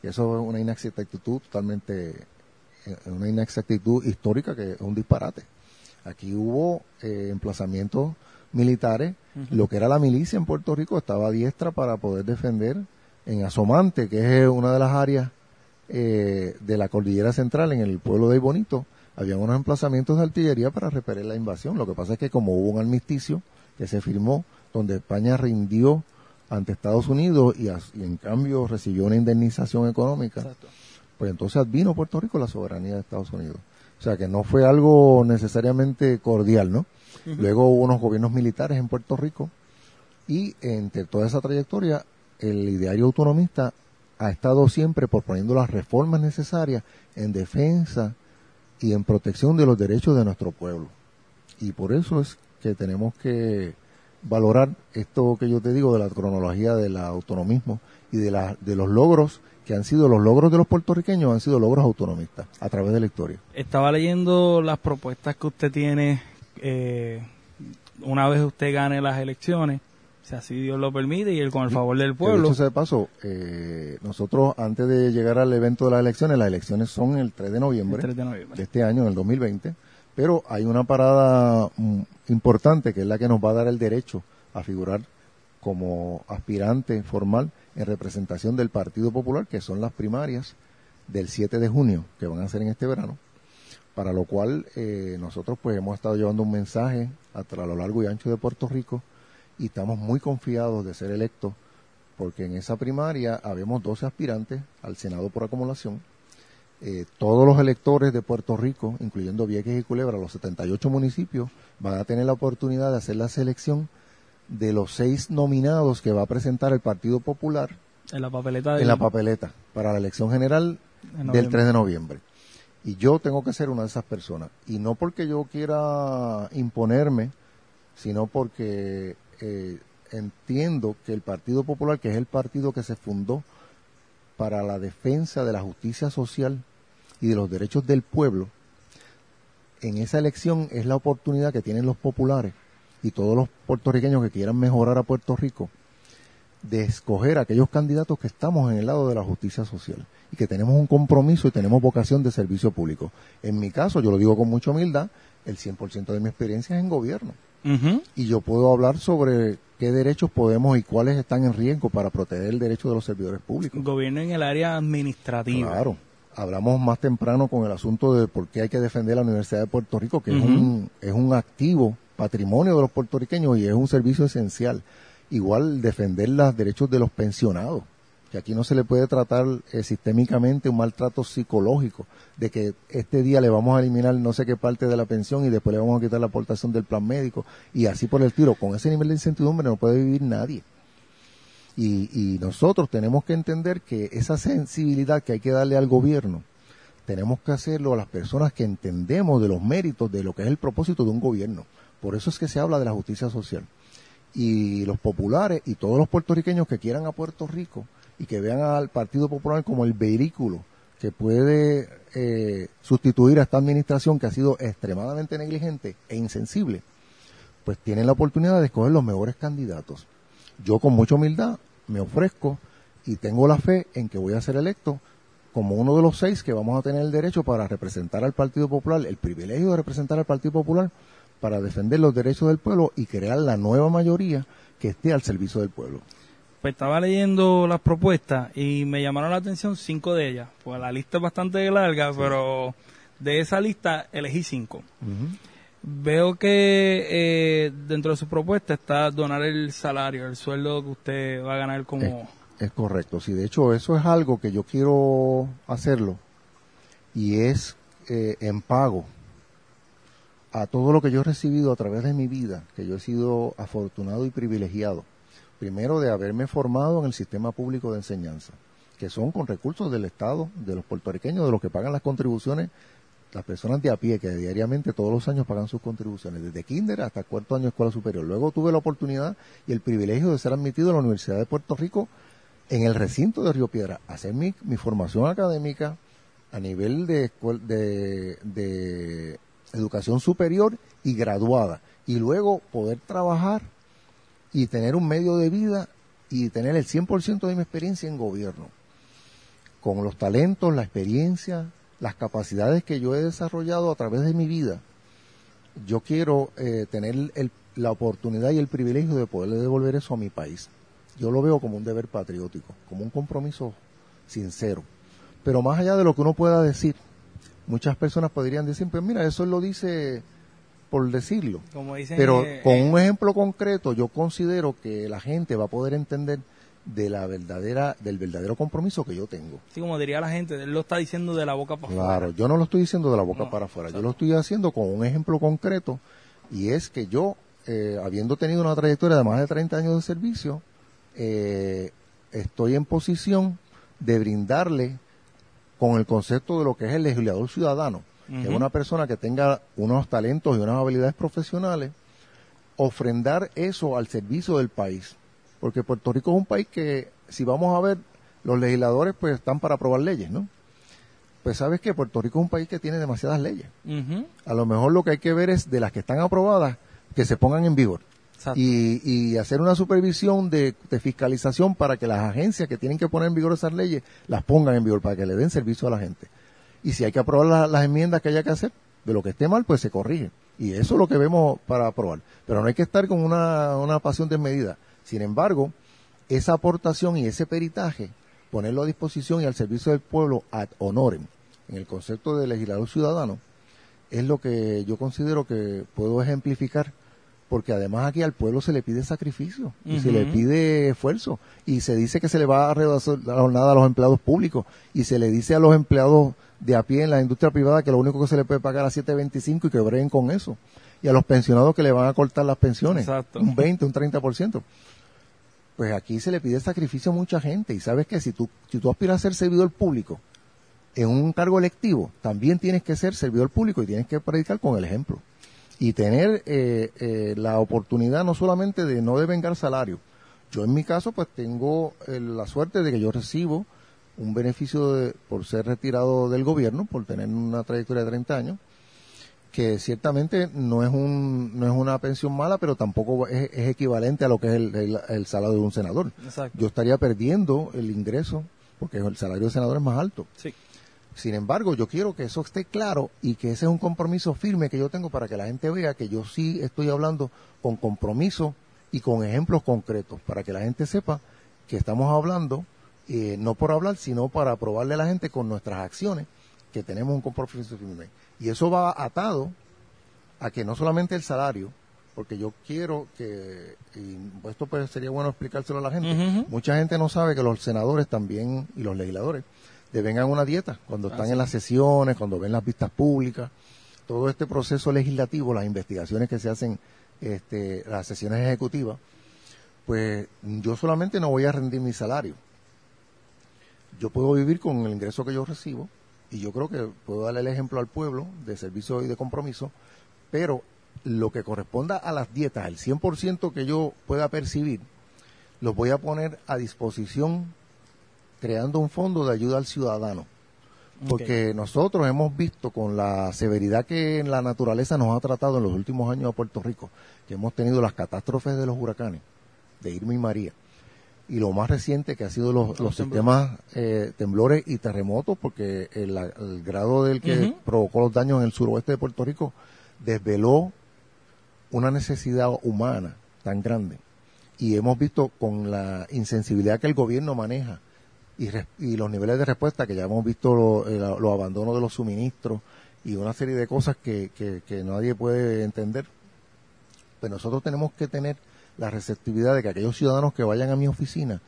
Eso es una inexactitud totalmente eh, una inexactitud histórica que es un disparate. Aquí hubo eh, emplazamientos militares. Lo que era la milicia en Puerto Rico estaba a diestra para poder defender en Asomante que es una de las áreas de la cordillera central en el pueblo de Bonito había unos emplazamientos de artillería para repeler la invasión. Lo que pasa es que como hubo un armisticio que se firmó, donde España rindió ante Estados Unidos y, en cambio recibió una indemnización económica, pues entonces vino Puerto Rico la soberanía de Estados Unidos. O sea que no fue algo necesariamente cordial, ¿no? Luego hubo unos gobiernos militares en Puerto Rico y entre toda esa trayectoria el ideario autonomista ha estado siempre proponiendo las reformas necesarias en defensa y en protección de los derechos de nuestro pueblo. Y por eso es que tenemos que valorar esto que yo te digo de la cronología del autonomismo y de, la, de los logros que han sido los logros de los puertorriqueños, han sido logros autonomistas a través de la historia. Estaba leyendo las propuestas que usted tiene eh, una vez usted gane las elecciones, si así Dios lo permite y el, con el favor del pueblo. Dicho de paso, eh, nosotros antes de llegar al evento de las elecciones, las elecciones son el 3 de noviembre, El 3 de noviembre. de este año, en el 2020, pero hay una parada mm, importante que es la que nos va a dar el derecho a figurar como aspirante formal en representación del Partido Popular, que son las primarias del 7 de junio, que van a ser en este verano, para lo cual eh, nosotros pues hemos estado llevando un mensaje a, a lo largo y ancho de Puerto Rico y estamos muy confiados de ser electos porque en esa primaria habemos 12 aspirantes al Senado por acumulación. Eh, todos los electores de Puerto Rico, incluyendo Vieques y Culebra, los 78 municipios, van a tener la oportunidad de hacer la selección de los seis nominados que va a presentar el Partido Popular En la papeleta del- en la papeleta para la elección general de del noviembre. 3 de noviembre. Y yo tengo que ser una de esas personas. Y no porque yo quiera imponerme, sino porque eh, entiendo que el Partido Popular, que es el partido que se fundó para la defensa de la justicia social y de los derechos del pueblo, en esa elección es la oportunidad que tienen los populares y todos los puertorriqueños que quieran mejorar a Puerto Rico de escoger a aquellos candidatos que estamos en el lado de la justicia social y que tenemos un compromiso y tenemos vocación de servicio público. En mi caso, yo lo digo con mucha humildad, el 100% de mi experiencia es en gobierno Ujú. y yo puedo hablar sobre qué derechos podemos y cuáles están en riesgo para proteger el derecho de los servidores públicos. Gobierno en el área administrativa. Claro. Hablamos más temprano con el asunto de por qué hay que defender la Universidad de Puerto Rico, que es, un, es un activo, patrimonio de los puertorriqueños y es un servicio esencial. Igual defender los derechos de los pensionados, que aquí no se le puede tratar eh, sistémicamente un maltrato psicológico, de que este día le vamos a eliminar no sé qué parte de la pensión y después le vamos a quitar la aportación del plan médico y así por el tiro. Con ese nivel de incertidumbre no puede vivir nadie. Y, y nosotros tenemos que entender que esa sensibilidad que hay que darle al gobierno, tenemos que hacerlo a las personas que entendemos de los méritos de lo que es el propósito de un gobierno. Por eso es que se habla de la justicia social. Y los populares y todos los puertorriqueños que quieran a Puerto Rico y que vean al Partido Popular como el vehículo que puede eh, sustituir a esta administración que ha sido extremadamente negligente e insensible, pues tienen la oportunidad de escoger los mejores candidatos. Yo con mucha humildad me ofrezco y tengo la fe en que voy a ser electo como uno de los seis que vamos a tener el derecho para representar al Partido Popular, el privilegio de representar al Partido Popular para defender los derechos del pueblo y crear la nueva mayoría que esté al servicio del pueblo. Pues estaba leyendo las propuestas y me llamaron la atención cinco de ellas. Pues la lista es bastante larga, pero de esa lista elegí cinco. Veo que eh, dentro de su propuesta está donar el salario, el sueldo que usted va a ganar como... Es, es correcto, sí, de hecho eso es algo que yo quiero hacerlo y es eh, en pago a todo lo que yo he recibido a través de mi vida, que yo he sido afortunado y privilegiado. Primero de haberme formado en el sistema público de enseñanza, que son con recursos del Estado, de los puertorriqueños, de los que pagan las contribuciones, las personas de a pie que diariamente todos los años pagan sus contribuciones, desde kinder hasta cuarto año de escuela superior. Luego tuve la oportunidad y el privilegio de ser admitido a la Universidad de Puerto Rico en el recinto de Río Piedra, hacer mi, formación académica a nivel de, de, de educación superior y graduada. Y luego poder trabajar y tener un medio de vida y tener el 100% de mi experiencia en gobierno. Con los talentos, la experiencia, las capacidades que yo he desarrollado a través de mi vida, yo quiero eh, tener el- la oportunidad y el privilegio de poderle devolver eso a mi país. Yo lo veo como un deber patriótico, como un compromiso sincero. Pero más allá de lo que uno pueda decir, muchas personas podrían decir, pues mira, eso lo dice por decirlo. Como dicen... Pero eh, con eh, un ejemplo concreto, yo considero que la gente va a poder entender de la verdadera, del verdadero compromiso que yo tengo. sí, como diría la gente, él lo está diciendo de la boca para Claro, afuera. yo no lo estoy diciendo de la boca No, para afuera, yo lo estoy haciendo con un ejemplo concreto y es que yo, eh, habiendo tenido una trayectoria de más de 30 años de servicio, eh, estoy en posición de brindarle con el concepto de lo que es el legislador ciudadano, que es una persona que tenga unos talentos y unas habilidades profesionales, ofrendar eso al servicio del país. Porque Puerto Rico es un país que, si vamos a ver, los legisladores pues están para aprobar leyes, ¿no? Pues sabes que Puerto Rico es un país que tiene demasiadas leyes. A lo mejor lo que hay que ver es de las que están aprobadas, que se pongan en vigor. Y, y hacer una supervisión de, de fiscalización para que las agencias que tienen que poner en vigor esas leyes las pongan en vigor para que le den servicio a la gente. Y si hay que aprobar la- las enmiendas que haya que hacer, de lo que esté mal, pues se corrige. Y eso es lo que vemos para aprobar. Pero no hay que estar con una, una pasión desmedida. Sin embargo, esa aportación y ese peritaje, ponerlo a disposición y al servicio del pueblo ad honorem, en el concepto de legislador ciudadano, es lo que yo considero que puedo ejemplificar, porque además aquí al pueblo se le pide sacrificio y se le pide esfuerzo y se dice que se le va a reducir la jornada a los empleados públicos y se le dice a los empleados de a pie en la industria privada que lo único que se le puede pagar a 7.25 y que breguen con eso y a los pensionados que le van a cortar las pensiones Exacto. un 20, un 30%. Pues aquí se le pide sacrificio a mucha gente y sabes que si tú, si tú aspiras a ser servidor público en un cargo electivo, también tienes que ser servidor público y tienes que predicar con el ejemplo. Y tener eh, eh, la oportunidad no solamente de no devengar salario. Yo en mi caso pues tengo eh, la suerte de que yo recibo un beneficio de- por ser retirado del gobierno, por tener una trayectoria de 30 años, que ciertamente no es un no es una pensión mala, pero tampoco es, es equivalente a lo que es el, el- el salario de un senador. Exacto. Yo estaría perdiendo el ingreso porque el salario de senador es más alto. Sí. Sin embargo, yo quiero que eso esté claro y que ese es un compromiso firme que yo tengo para que la gente vea que yo sí estoy hablando con compromiso y con ejemplos concretos, para que la gente sepa que estamos hablando eh, no por hablar, sino para probarle a la gente con nuestras acciones que tenemos un compromiso firme. Y eso va atado a que no solamente el salario, porque yo quiero que, y esto pues sería bueno explicárselo a la gente, mucha gente no sabe que los senadores también y los legisladores devengan una dieta cuando están Así en las sesiones, cuando ven las vistas públicas, todo este proceso legislativo, las investigaciones que se hacen, este, las sesiones ejecutivas, pues yo solamente no voy a rendir mi salario. Yo puedo vivir con el ingreso que yo recibo y yo creo que puedo darle el ejemplo al pueblo de servicio y de compromiso, pero lo que corresponda a las dietas, el 100% que yo pueda percibir, los voy a poner a disposición creando un fondo de ayuda al ciudadano. Porque nosotros hemos visto con la severidad que la naturaleza nos ha tratado en los últimos años a Puerto Rico, que hemos tenido las catástrofes de los huracanes, de Irma y María, y lo más reciente que ha sido los, sistemas eh, temblores y terremotos, porque el, el grado del que provocó los daños en el suroeste de Puerto Rico desveló una necesidad humana tan grande. Y hemos visto con la insensibilidad que el gobierno maneja y, res- y los niveles de respuesta, que ya hemos visto lo- eh, los abandonos de los suministros y una serie de cosas que, que- que nadie puede entender, pues nosotros tenemos que tener la receptividad de que aquellos ciudadanos que vayan a mi oficina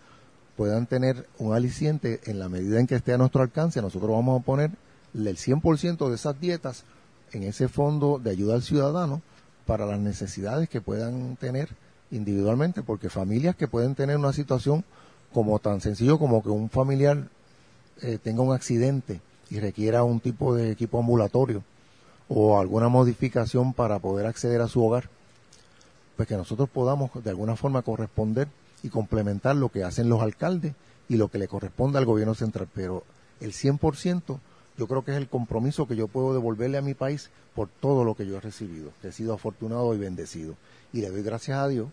puedan tener un aliciente en la medida en que esté a nuestro alcance. Nosotros vamos a poner el 100% de esas dietas en ese fondo de ayuda al ciudadano para las necesidades que puedan tener individualmente, porque familias que pueden tener una situación como tan sencillo como que un familiar eh, tenga un accidente y requiera un tipo de equipo ambulatorio o alguna modificación para poder acceder a su hogar, pues que nosotros podamos de alguna forma corresponder y complementar lo que hacen los alcaldes y lo que le corresponde al gobierno central. Pero el 100% yo creo que es el compromiso que yo puedo devolverle a mi país por todo lo que yo he recibido, he sido afortunado y bendecido. Y le doy gracias a Dios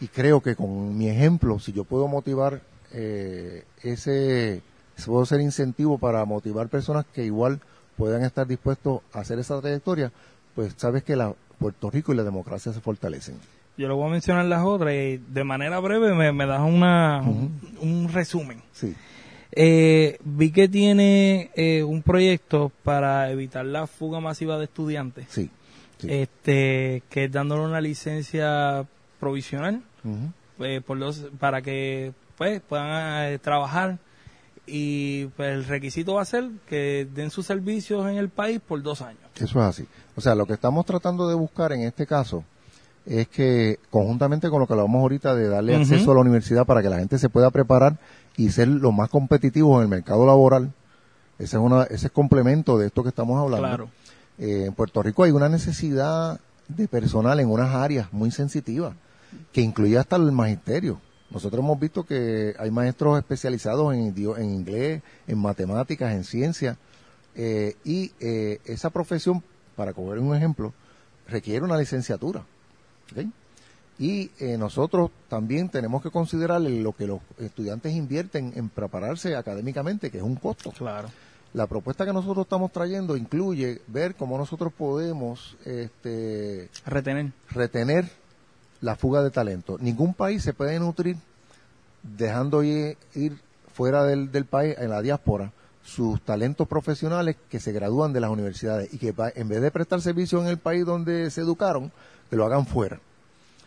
y creo que con mi ejemplo, si yo puedo motivar eh, ese, puedo ser incentivo para motivar personas que igual puedan estar dispuestos a hacer esa trayectoria, pues sabes que la Puerto Rico y la democracia se fortalecen. Yo le voy a mencionar las otras y de manera breve me, me das una, un, un resumen. Sí, Eh, vi que tiene eh, un proyecto para evitar la fuga masiva de estudiantes, sí. sí. este, que es dándole una licencia provisional Eh, por los, para que pues puedan eh, trabajar y pues el requisito va a ser que den sus servicios en el país por dos años. Eso es así. O sea, lo que estamos tratando de buscar en este caso es que conjuntamente con lo que hablamos ahorita de darle acceso a la universidad para que la gente se pueda preparar y ser lo más competitivos en el mercado laboral, ese es, una, ese es complemento de esto que estamos hablando. Claro. Eh, en Puerto Rico hay una necesidad de personal en unas áreas muy sensitivas, que incluye hasta el magisterio. Nosotros hemos visto que hay maestros especializados en, en inglés, en matemáticas, en ciencia, eh, y eh, esa profesión, para coger un ejemplo, requiere una licenciatura. Y eh, nosotros también tenemos que considerar lo que los estudiantes invierten en prepararse académicamente, que es un costo. Claro. La propuesta que nosotros estamos trayendo incluye ver cómo nosotros podemos este, retener. retener la fuga de talento. Ningún país se puede nutrir dejando ir, fuera del, del, país, en la diáspora, sus talentos profesionales que se gradúan de las universidades y que en vez de prestar servicio en el país donde se educaron, que lo hagan fuera.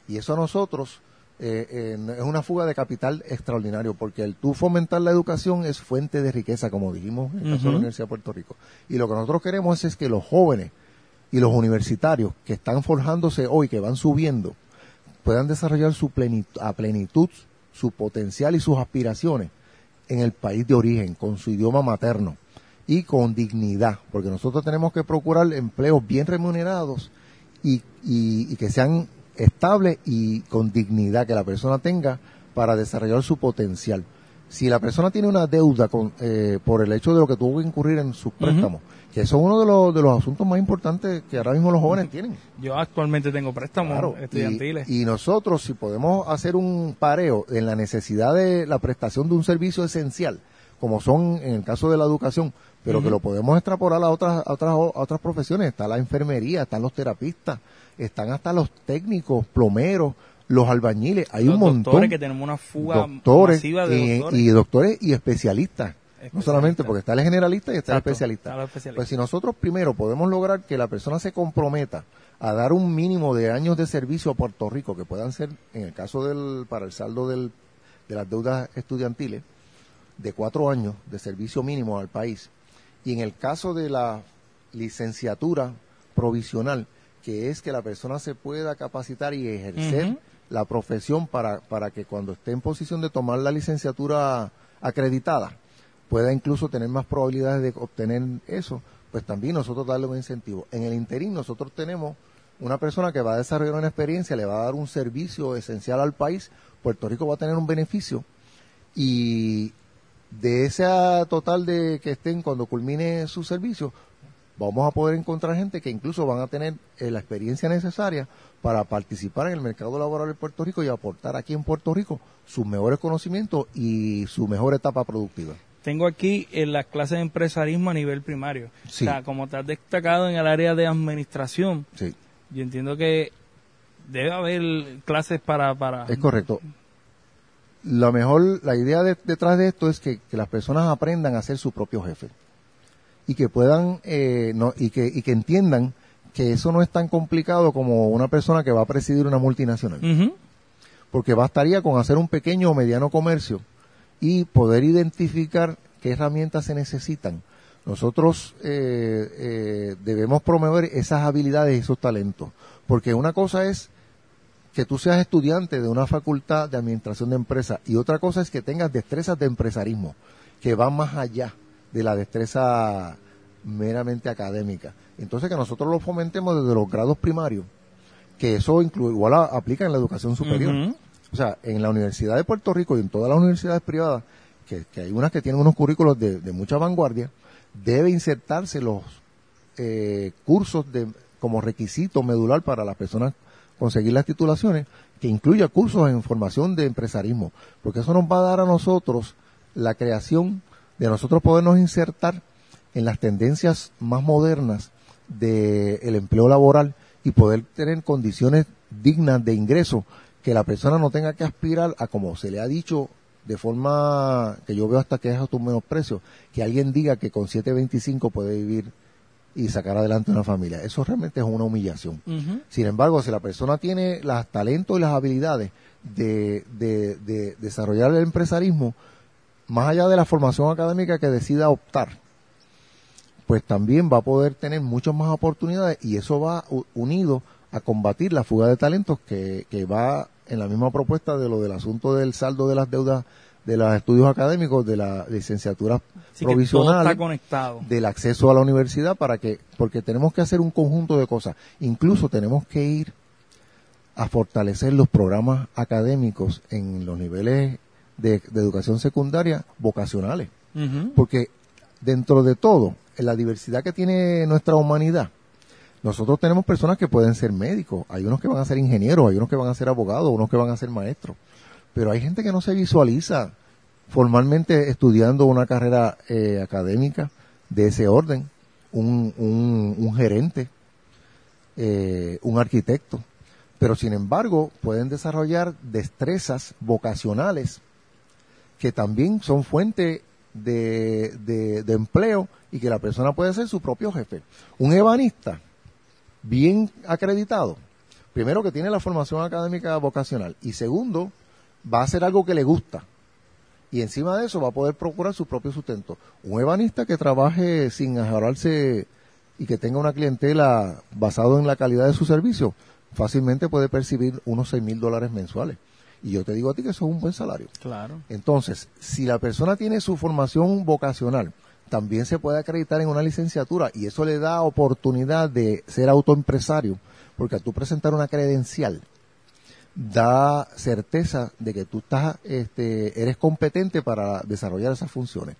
Y eso a nosotros eh, es una fuga de capital extraordinario, porque el tú fomentar la educación es fuente de riqueza, como dijimos en el caso de la Universidad de Puerto Rico. Y lo que nosotros queremos es que los jóvenes y los universitarios que están forjándose hoy, que van subiendo, puedan desarrollar su plenitud, a plenitud su potencial y sus aspiraciones en el país de origen, con su idioma materno y con dignidad, porque nosotros tenemos que procurar empleos bien remunerados y, que sean estable y con dignidad que la persona tenga para desarrollar su potencial. Si la persona tiene una deuda con, eh, por el hecho de lo que tuvo que incurrir en sus préstamos, que eso es uno de los, de los asuntos más importantes que ahora mismo los jóvenes tienen. Yo actualmente tengo préstamos estudiantiles. Y, y, nosotros, si podemos hacer un pareo en la necesidad de la prestación de un servicio esencial, como son en el caso de la educación, pero que lo podemos extrapolar a otras, a otras, a otras profesiones, está la enfermería, están los terapistas, están hasta los técnicos, plomeros, los albañiles, hay un montón. Doctores que tenemos una fuga doctores masiva de y, doctores. Y doctores y especialistas. No solamente porque está el generalista y está el especialista. Pues si nosotros primero podemos lograr que la persona se comprometa a dar un mínimo de años de servicio a Puerto Rico, que puedan ser, en el caso del, para el saldo del, de las deudas estudiantiles, de cuatro años de servicio mínimo al país, y en el caso de la licenciatura provisional, que es que la persona se pueda capacitar y ejercer la profesión para, para que cuando esté en posición de tomar la licenciatura acreditada, pueda incluso tener más probabilidades de obtener eso, pues también nosotros darle un incentivo. En el interín nosotros tenemos una persona que va a desarrollar una experiencia, le va a dar un servicio esencial al país, Puerto Rico va a tener un beneficio y de ese total de que estén cuando culmine su servicio, vamos a poder encontrar gente que incluso van a tener eh, la experiencia necesaria para participar en el mercado laboral de Puerto Rico y aportar aquí en Puerto Rico sus mejores conocimientos y su mejor etapa productiva. Tengo aquí en las clases de empresarismo a nivel primario. O sea, como te has destacado en el área de administración, sí. yo entiendo que debe haber clases para... para... Es correcto. La mejor, la idea detrás de esto es que, que las personas aprendan a ser su propio jefe y que puedan eh, no, y, que, y que entiendan que eso no es tan complicado como una persona que va a presidir una multinacional. Porque bastaría con hacer un pequeño o mediano comercio y poder identificar qué herramientas se necesitan. Nosotros eh, eh, debemos promover esas habilidades y esos talentos. Porque una cosa es que tú seas estudiante de una facultad de administración de empresas y otra cosa es que tengas destrezas de empresarismo que van más allá de la destreza meramente académica. Entonces que nosotros lo fomentemos desde los grados primarios, que eso incluye, igual aplica en la educación superior. O sea, en la Universidad de Puerto Rico y en todas las universidades privadas, que, hay unas que tienen unos currículos de, mucha vanguardia, debe insertarse los eh, cursos de, como requisito medular para las personas conseguir las titulaciones, que incluya cursos en formación de empresarismo, porque eso nos va a dar a nosotros la creación de nosotros podernos insertar en las tendencias más modernas del empleo laboral y poder tener condiciones dignas de ingreso, que la persona no tenga que aspirar a, como se le ha dicho de forma que yo veo hasta que es a tu menosprecio, que alguien diga que con 7.25 puede vivir y sacar adelante una familia. Eso realmente es una humillación. Sin embargo, si la persona tiene los talentos y las habilidades de, de desarrollar el empresarismo, más allá de la formación académica que decida optar, pues también va a poder tener muchas más oportunidades y eso va unido a combatir la fuga de talentos que, que va en la misma propuesta de lo del asunto del saldo de las deudas de los estudios académicos, de la licenciatura Así que todo provisional, está conectado. del acceso a la universidad para que, porque tenemos que hacer un conjunto de cosas. Incluso tenemos que ir a fortalecer los programas académicos en los niveles de, de educación secundaria vocacionales. Porque dentro de todo, en la diversidad que tiene nuestra humanidad, nosotros tenemos personas que pueden ser médicos, hay unos que van a ser ingenieros, hay unos que van a ser abogados, unos que van a ser maestros, pero hay gente que no se visualiza formalmente estudiando una carrera eh, académica de ese orden, un, un, un gerente, eh, un arquitecto, pero sin embargo pueden desarrollar destrezas vocacionales que también son fuente de, de- empleo y que la persona puede ser su propio jefe. Un ebanista bien acreditado, primero que tiene la formación académica vocacional y segundo, va a hacer algo que le gusta. Y encima de eso va a poder procurar su propio sustento. Un ebanista que trabaje sin ahorrarse y que tenga una clientela basado en la calidad de su servicio, fácilmente puede percibir unos seis mil dólares mensuales. Y yo te digo a ti que eso es un buen salario. Claro. Entonces, si la persona tiene su formación vocacional, también se puede acreditar en una licenciatura y eso le da oportunidad de ser autoempresario, porque al tú presentar una credencial, da certeza de que tú estás, este, eres competente para desarrollar esas funciones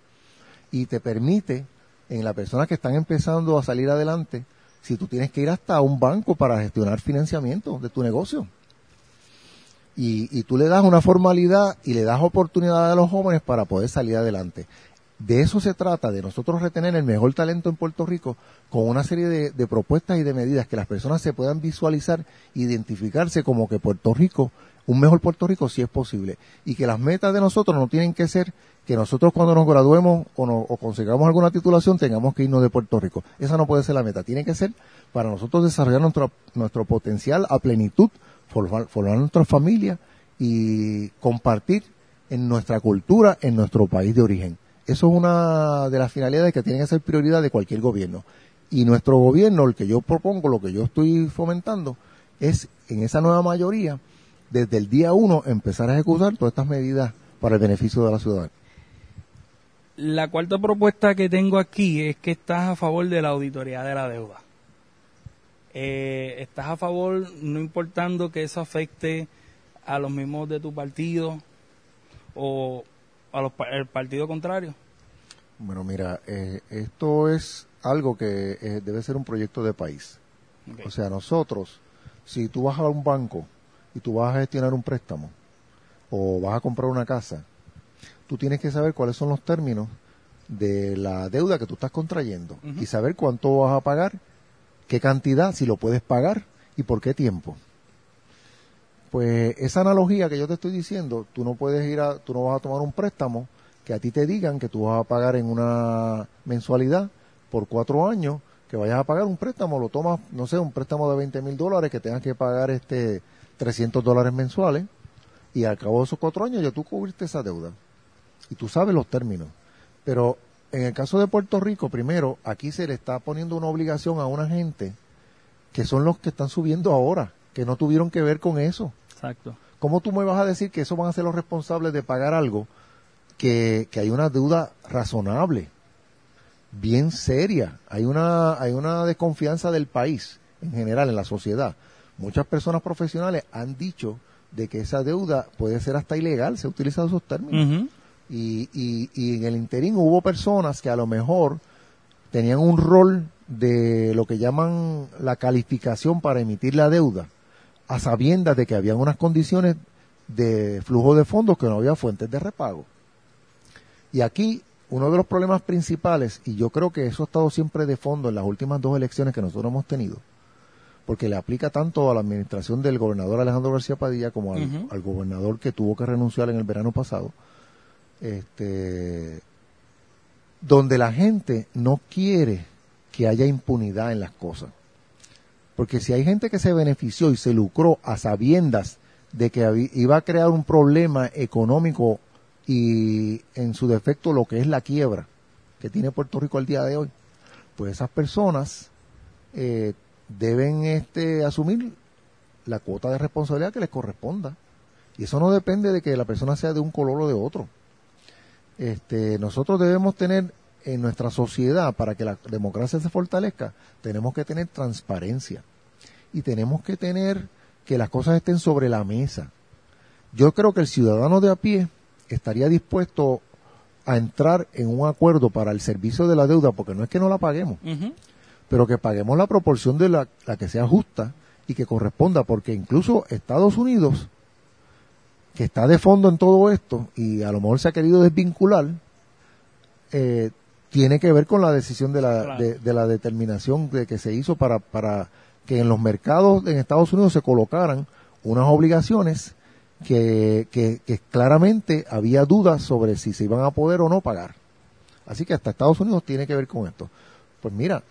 y te permite en las personas que están empezando a salir adelante, si tú tienes que ir hasta un banco para gestionar financiamiento de tu negocio y, y tú le das una formalidad y le das oportunidad a los jóvenes para poder salir adelante. De eso se trata, de nosotros retener el mejor talento en Puerto Rico con una serie de, propuestas y de medidas que las personas se puedan visualizar, identificarse como que Puerto Rico, un mejor Puerto Rico sí es posible. Y que las metas de nosotros no tienen que ser que nosotros cuando nos graduemos o, no- o consigamos alguna titulación tengamos que irnos de Puerto Rico. Esa no puede ser la meta. Tiene que ser para nosotros desarrollar nuestro, nuestro potencial a plenitud, formar, formar nuestra familia y compartir en nuestra cultura, en nuestro país de origen. Eso es una de las finalidades que tiene que ser prioridad de cualquier gobierno. Y nuestro gobierno, el que yo propongo, lo que yo estoy fomentando, es en esa nueva mayoría, desde el día uno, empezar a ejecutar todas estas medidas para el beneficio de la ciudadanía. La cuarta propuesta que tengo aquí es que estás a favor de la auditoría de la deuda. Eh, estás a favor, no importando que eso afecte a los mismos de tu partido o a los el partido contrario. Bueno, mira, eh, esto es algo que eh, debe ser un proyecto de país. O sea, nosotros, si tú vas a un banco y tú vas a gestionar un préstamo o vas a comprar una casa, tú tienes que saber cuáles son los términos de la deuda que tú estás contrayendo y saber cuánto vas a pagar, qué cantidad, si lo puedes pagar y por qué tiempo. Pues esa analogía que yo te estoy diciendo, tú no puedes ir a, tú no vas a tomar un préstamo que a ti te digan que tú vas a pagar en una mensualidad por cuatro años, que vayas a pagar un préstamo, lo tomas, no sé, un préstamo de 20 mil dólares, que tengas que pagar este 300 dólares mensuales, y al cabo de esos cuatro años ya tú cubriste esa deuda. Y tú sabes los términos. Pero en el caso de Puerto Rico, primero, aquí se le está poniendo una obligación a una gente que son los que están subiendo ahora, que no tuvieron que ver con eso. Exacto. ¿Cómo tú me vas a decir que esos van a ser los responsables de pagar algo que, que hay una deuda razonable, bien seria? Hay una, hay una desconfianza del país en general, en la sociedad. Muchas personas profesionales han dicho de que esa deuda puede ser hasta ilegal, se utilizan esos términos. Y, y, y en el interín hubo personas que a lo mejor tenían un rol de lo que llaman la calificación para emitir la deuda, a sabiendas de que habían unas condiciones de flujo de fondos que no había fuentes de repago. Y aquí uno de los problemas principales, y yo creo que eso ha estado siempre de fondo en las últimas dos elecciones que nosotros hemos tenido, porque le aplica tanto a la administración del gobernador Alejandro García Padilla como al gobernador que tuvo que renunciar en el verano pasado, este, donde la gente no quiere que haya impunidad en las cosas. Porque si hay gente que se benefició y se lucró a sabiendas de que iba a crear un problema económico y en su defecto lo que es la quiebra que tiene Puerto Rico al día de hoy, pues esas personas eh, deben este, asumir la cuota de responsabilidad que les corresponda. Y eso no depende de que la persona sea de un color o de otro. Este, nosotros debemos tener en nuestra sociedad, para que la democracia se fortalezca, tenemos que tener transparencia. Y tenemos que tener que las cosas estén sobre la mesa. Yo creo que el ciudadano de a pie estaría dispuesto a entrar en un acuerdo para el servicio de la deuda, porque no es que no la paguemos, pero que paguemos la proporción de la, la que sea justa y que corresponda, porque incluso Estados Unidos, que está de fondo en todo esto y a lo mejor se ha querido desvincular, eh, tiene que ver con la decisión de la, de, la determinación de que se hizo para, para que en los mercados en Estados Unidos se colocaran unas obligaciones que, que, claramente había dudas sobre si se iban a poder o no pagar. Así que hasta Estados Unidos tiene que ver con esto. Pues mira,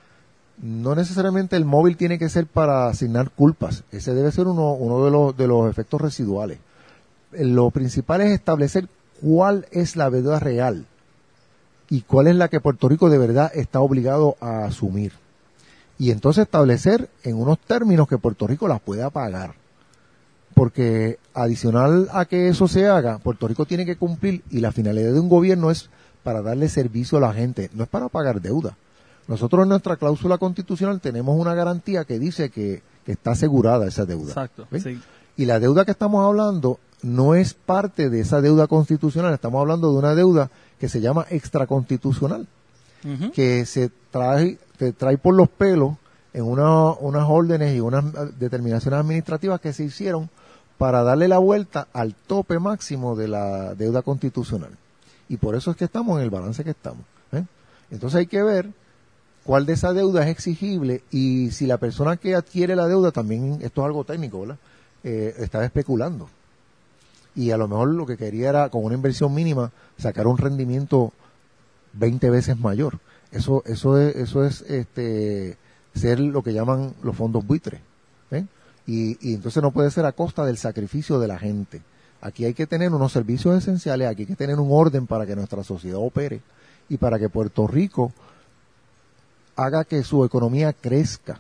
no necesariamente el móvil tiene que ser para asignar culpas. Ese debe ser uno, uno de, los, de los efectos residuales. Lo principal es establecer cuál es la deuda real y cuál es la que Puerto Rico de verdad está obligado a asumir. Y entonces establecer en unos términos que Puerto Rico las pueda pagar porque adicional a que eso se haga, Puerto Rico tiene que cumplir y la finalidad de un gobierno es para darle servicio a la gente, no es para pagar deuda. Nosotros en nuestra cláusula constitucional tenemos una garantía que dice que, está asegurada esa deuda. Exacto. Y la deuda que estamos hablando no es parte de esa deuda constitucional, estamos hablando de una deuda que se llama extraconstitucional, que se trae, se trae por los pelos en unas órdenes y unas determinaciones administrativas que se hicieron para darle la vuelta al tope máximo de la deuda constitucional. Y por eso es que estamos en el balance que estamos. ¿eh? Entonces hay que ver cuál de esa deuda es exigible y si la persona que adquiere la deuda, también esto es algo técnico, ¿verdad? Eh, está especulando. Y a lo mejor lo que quería era, con una inversión mínima, sacar un rendimiento 20 veces mayor. Eso, eso es, eso es este, ser lo que llaman los fondos buitres. Y, entonces no puede ser a costa del sacrificio de la gente. Aquí hay que tener unos servicios esenciales, aquí hay que tener un orden para que nuestra sociedad opere y para que Puerto Rico haga que su economía crezca.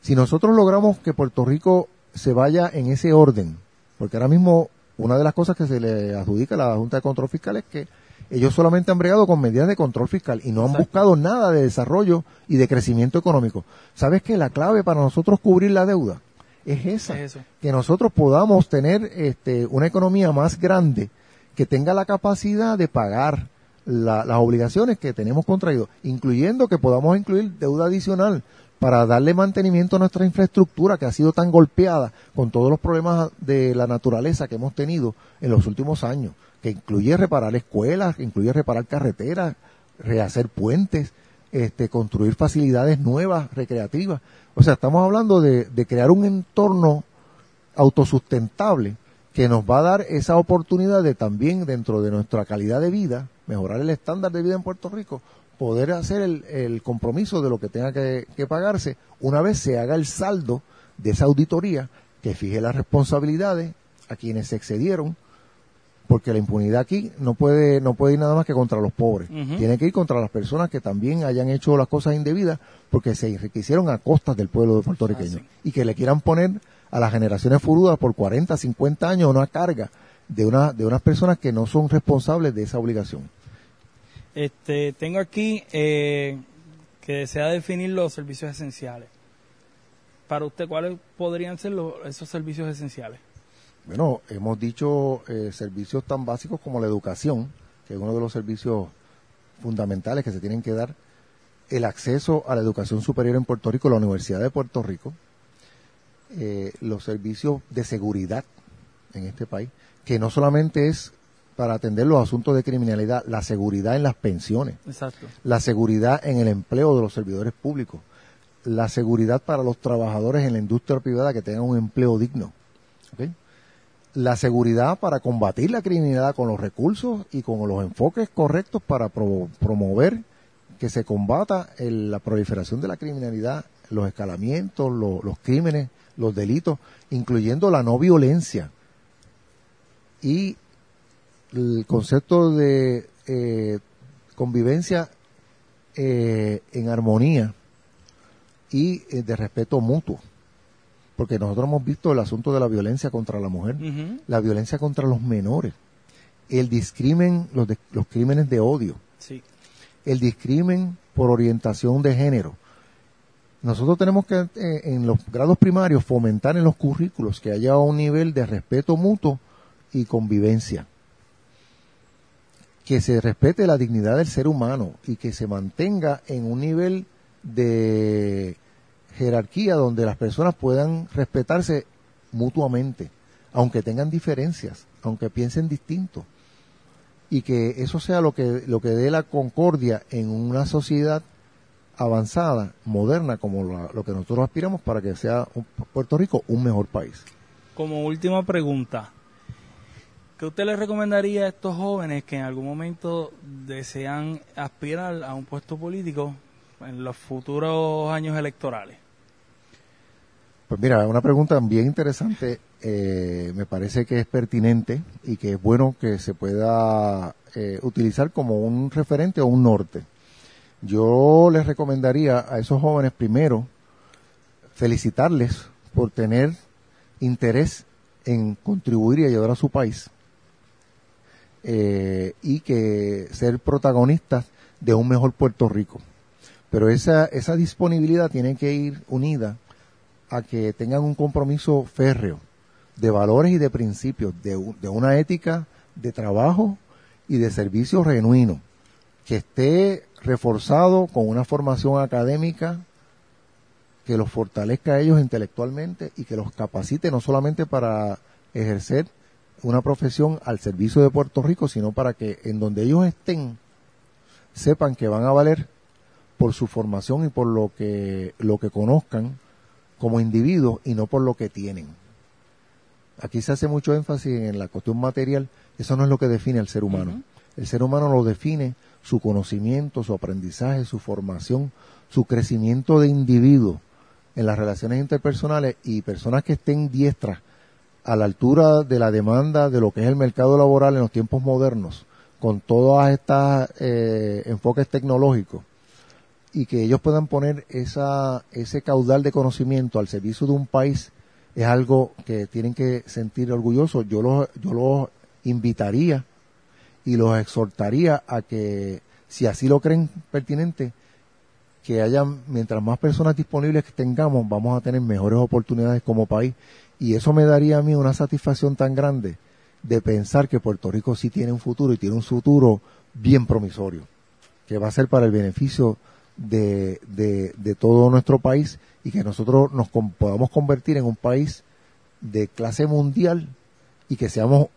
Si nosotros logramos que Puerto Rico se vaya en ese orden, porque ahora mismo una de las cosas que se le adjudica a la Junta de Control Fiscal es que ellos solamente han bregado con medidas de control fiscal y no han buscado nada de desarrollo y de crecimiento económico. ¿Sabes que la clave para nosotros cubrir la deuda es esa, que nosotros podamos tener este, una economía más grande que tenga la capacidad de pagar las obligaciones que tenemos contraído, incluyendo que podamos incluir deuda adicional para darle mantenimiento a nuestra infraestructura que ha sido tan golpeada con todos los problemas de la naturaleza que hemos tenido en los últimos años, que incluye reparar escuelas, que incluye reparar carreteras, rehacer puentes, este, construir facilidades nuevas, recreativas. O sea, estamos hablando de, crear un entorno autosustentable que nos va a dar esa oportunidad de también dentro de nuestra calidad de vida, mejorar el estándar de vida en Puerto Rico, poder hacer el, compromiso de lo que tenga que, que, pagarse una vez se haga el saldo de esa auditoría que fije las responsabilidades a quienes se excedieron porque la impunidad aquí no puede no puede ir nada más que contra los pobres. Tiene que ir contra las personas que también hayan hecho las cosas indebidas porque se enriquecieron a costas del pueblo de puertorriqueño ah, y que le quieran poner a las generaciones futuras por 40, 50 años una carga de una de unas personas que no son responsables de esa obligación. Este, tengo aquí eh, que desea definir los servicios esenciales. Para usted, ¿cuáles podrían ser esos servicios esenciales? Bueno, hemos dicho eh, servicios tan básicos como la educación, que es uno de los servicios fundamentales que se tienen que dar, el acceso a la educación superior en Puerto Rico, la Universidad de Puerto Rico, eh, los servicios de seguridad en este país, que no solamente es para atender los asuntos de criminalidad, la seguridad en las pensiones, la seguridad en el empleo de los servidores públicos, la seguridad para los trabajadores en la industria privada que tengan un empleo digno la seguridad para combatir la criminalidad con los recursos y con los enfoques correctos para promover que se combata la proliferación de la criminalidad, los escalamientos, los crímenes, los delitos, incluyendo la no violencia. Y el concepto de eh, convivencia eh, en armonía y eh, de respeto mutuo porque nosotros hemos visto el asunto de la violencia contra la mujer, la violencia contra los menores, el discrimen, los, de- los crímenes de odio, Sí. el discrimen por orientación de género. Nosotros tenemos que eh, en los grados primarios fomentar en los currículos que haya un nivel de respeto mutuo y convivencia. Que se respete la dignidad del ser humano y que se mantenga en un nivel de jerarquía donde las personas puedan respetarse mutuamente, aunque tengan diferencias, aunque piensen distinto y que eso sea lo que lo que dé la concordia en una sociedad avanzada, moderna, como la- lo que nosotros aspiramos para que sea un- Puerto Rico un mejor país. Como última pregunta, ¿qué usted le recomendaría a estos jóvenes que en algún momento desean aspirar a un puesto político en los futuros años electorales? Pues mira, una pregunta bien interesante, eh, me parece que es pertinente y que es bueno que se pueda eh, utilizar como un referente o un norte. Yo les recomendaría a esos jóvenes primero felicitarles por tener interés en contribuir y ayudar a su país eh, y que ser protagonistas de un mejor Puerto Rico. Pero esa, esa disponibilidad tiene que ir unida a que tengan un compromiso férreo de valores y de principios, de, de una ética de trabajo y de servicio genuino, que esté reforzado con una formación académica que los fortalezca a ellos intelectualmente y que los capacite no solamente para ejercer una profesión al servicio de Puerto Rico, sino para que en donde ellos estén sepan que van a valer por su formación y por lo que lo que conozcan como individuos y no por lo que tienen. Aquí se hace mucho énfasis en la cuestión material, eso no es lo que define al ser humano. El ser humano lo define su conocimiento, su aprendizaje, su formación, su crecimiento de individuo en las relaciones interpersonales y personas que estén diestras a la altura de la demanda de lo que es el mercado laboral en los tiempos modernos, con todos estos enfoques tecnológicos, y que ellos puedan poner esa, ese caudal de conocimiento al servicio de un país es algo que tienen que sentir orgullosos. Yo los, yo los invitaría y los exhortaría a que, si así lo creen pertinente, que haya, mientras más personas disponibles que tengamos, vamos a tener mejores oportunidades como país. Y eso me daría a mí una satisfacción tan grande de pensar que Puerto Rico sí tiene un futuro y tiene un futuro bien promisorio, que va a ser para el beneficio de, de, de todo nuestro país y que nosotros nos podamos convertir en un país de clase mundial y que seamos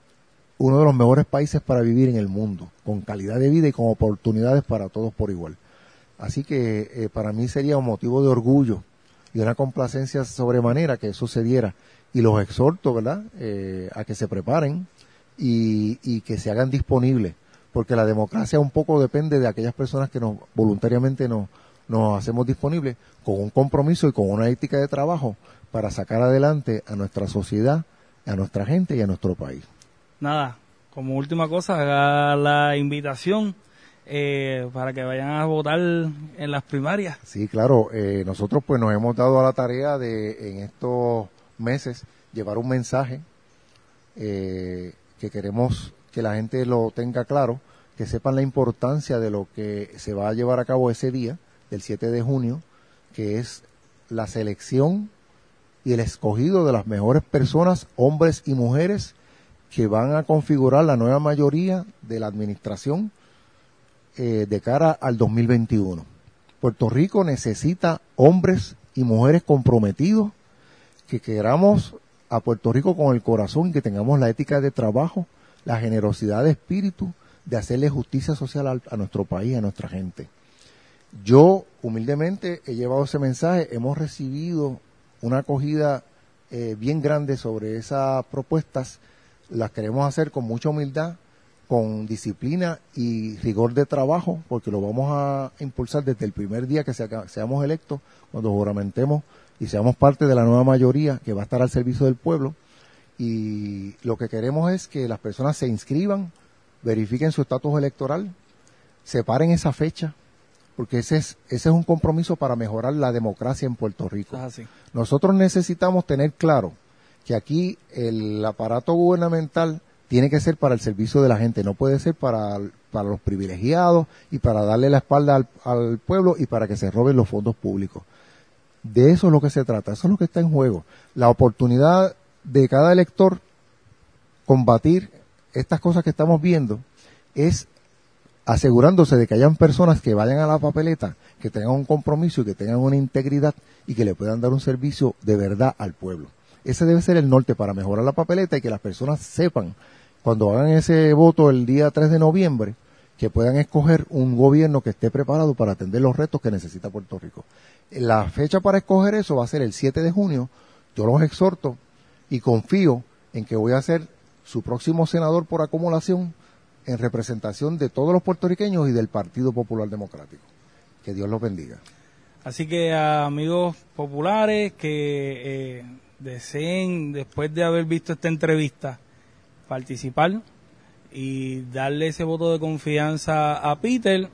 uno de los mejores países para vivir en el mundo, con calidad de vida y con oportunidades para todos por igual. Así que eh, para mí sería un motivo de orgullo y una complacencia sobremanera que eso se diera. Y los exhorto, ¿verdad?, eh, a que se preparen y, y que se hagan disponibles, porque la democracia un poco depende de aquellas personas que nos voluntariamente nos, nos hacemos disponibles con un compromiso y con una ética de trabajo para sacar adelante a nuestra sociedad, a nuestra gente y a nuestro país. Nada, como última cosa, haga la invitación eh, para que vayan a votar en las primarias. Sí, claro. eh, nosotros pues nos hemos dado a la tarea de en estos meses llevar un mensaje eh, que queremos que la gente lo tenga claro, que sepan la importancia de lo que se va a llevar a cabo ese día, del 7 de junio, que es la selección y el escogido de las mejores personas, hombres y mujeres, que van a configurar la nueva mayoría de la administración eh, de cara al 2021. Puerto Rico necesita hombres y mujeres comprometidos que queramos a Puerto Rico con el corazón y que tengamos la ética de trabajo, la generosidad de espíritu de hacerle justicia social al- a, nuestro país, a nuestra gente. Yo humildemente he llevado ese mensaje, hemos recibido una acogida eh, bien grande sobre esas propuestas, las queremos hacer con mucha humildad, con disciplina y rigor de trabajo, porque lo vamos a impulsar desde el primer día que sea- seamos electos, cuando juramentemos y seamos parte de la nueva mayoría que va a estar al servicio del pueblo. Y lo que queremos es que las personas se inscriban, verifiquen su estatus electoral, separen esa fecha, porque ese es, ese es un compromiso para mejorar la democracia en Puerto Rico. Así. Nosotros necesitamos tener claro que aquí el aparato gubernamental tiene que ser para el servicio de la gente, no puede ser para, para los privilegiados y para darle la espalda al, al pueblo y para que se roben los fondos públicos. De eso es lo que se trata, eso es lo que está en juego. La oportunidad de cada elector combatir estas cosas que estamos viendo es asegurándose de que hayan personas que vayan a la papeleta, que tengan un compromiso y que tengan una integridad y que le puedan dar un servicio de verdad al pueblo. Ese debe ser el norte para mejorar la papeleta y que las personas sepan cuando hagan ese voto el día 3 de noviembre que puedan escoger un gobierno que esté preparado para atender los retos que necesita Puerto Rico. La fecha para escoger eso va a ser el 7 de junio. Yo los exhorto y confío en que voy a ser su próximo senador por acumulación en representación de todos los puertorriqueños y del Partido Popular Democrático. Que Dios los bendiga. Así que amigos populares que eh, deseen, después de haber visto esta entrevista, participar y darle ese voto de confianza a Peter,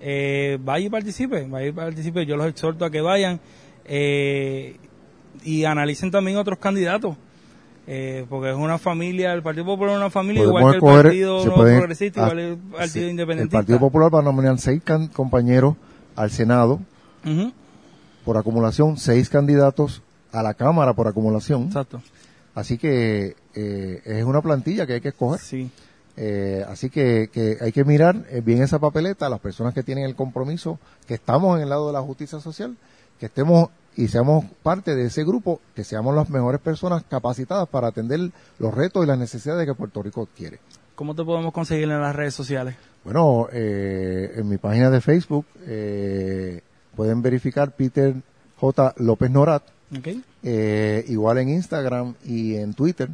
eh, vaya y participe, vaya y participe. Yo los exhorto a que vayan eh, y analicen también otros candidatos. Eh, porque es una familia, el Partido Popular es una familia Podemos igual que el Partido Nuevo pueden- Progresista, igual ah, que el Partido sí, El. Partido Popular va a nominar seis can- compañeros al Senado por acumulación, seis candidatos a la Cámara por acumulación. Exacto. Así que eh, es una plantilla que hay que escoger. Sí. Eh, así que, que hay que mirar eh, bien esa papeleta, las personas que tienen el compromiso, que estamos en el lado de la justicia social, que estemos y seamos parte de ese grupo, que seamos las mejores personas capacitadas para atender los retos y las necesidades que Puerto Rico quiere. ¿Cómo te podemos conseguir en las redes sociales? Bueno, eh, en mi página de Facebook eh, pueden verificar Peter J. López Norat, eh, igual en Instagram y en Twitter,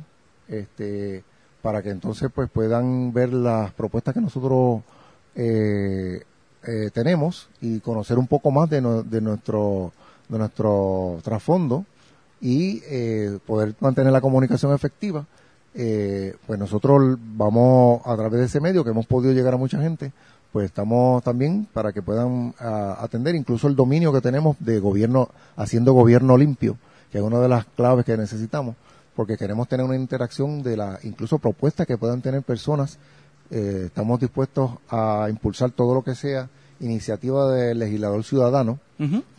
este, para que entonces pues puedan ver las propuestas que nosotros eh, eh, tenemos y conocer un poco más de, no- de nuestro de nuestro trasfondo y eh, poder mantener la comunicación efectiva. Eh, pues nosotros vamos a través de ese medio que hemos podido llegar a mucha gente, pues estamos también para que puedan atender incluso el dominio que tenemos de gobierno, haciendo gobierno limpio, que es una de las claves que necesitamos, porque queremos tener una interacción de la, incluso propuestas que puedan tener personas. Eh, estamos dispuestos a impulsar todo lo que sea iniciativa del legislador ciudadano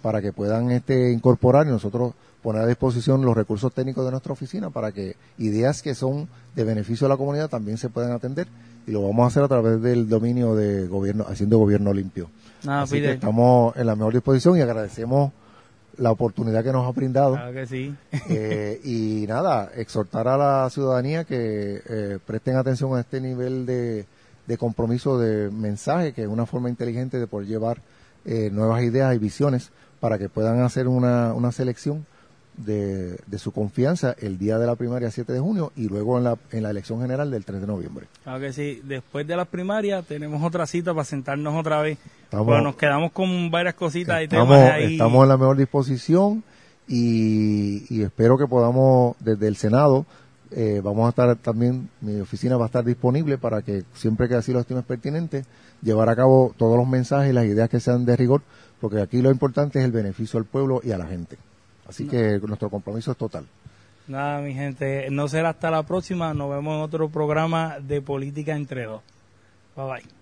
para que puedan este incorporar y nosotros poner a disposición los recursos técnicos de nuestra oficina para que ideas que son de beneficio a la comunidad también se puedan atender y lo vamos a hacer a través del dominio de gobierno haciendo gobierno limpio. Nada, Así que estamos en la mejor disposición y agradecemos la oportunidad que nos ha brindado Claro que sí. *laughs* eh, y nada, exhortar a la ciudadanía que eh, presten atención a este nivel de, de compromiso de mensaje, que es una forma inteligente de poder llevar eh, nuevas ideas y visiones para que puedan hacer una, una selección de, de su confianza el día de la primaria 7 de junio y luego en la, en la elección general del 3 de noviembre. Claro que sí. Después de las primarias tenemos otra cita para sentarnos otra vez. Estamos- Porque nos quedamos con varias cositas y temas Estamos, ahí. estamos en la mejor disposición y, y espero que podamos, desde el Senado, eh, vamos a estar también, mi oficina va a estar disponible para que siempre que así lo estimes pertinente, llevar a cabo todos los mensajes y las ideas que sean de rigor, porque aquí lo importante es el beneficio al pueblo y a la gente. Así que nuestro compromiso es total. Nada, mi gente. No será hasta la próxima. Nos vemos en otro programa de Política entre dos. Bye bye.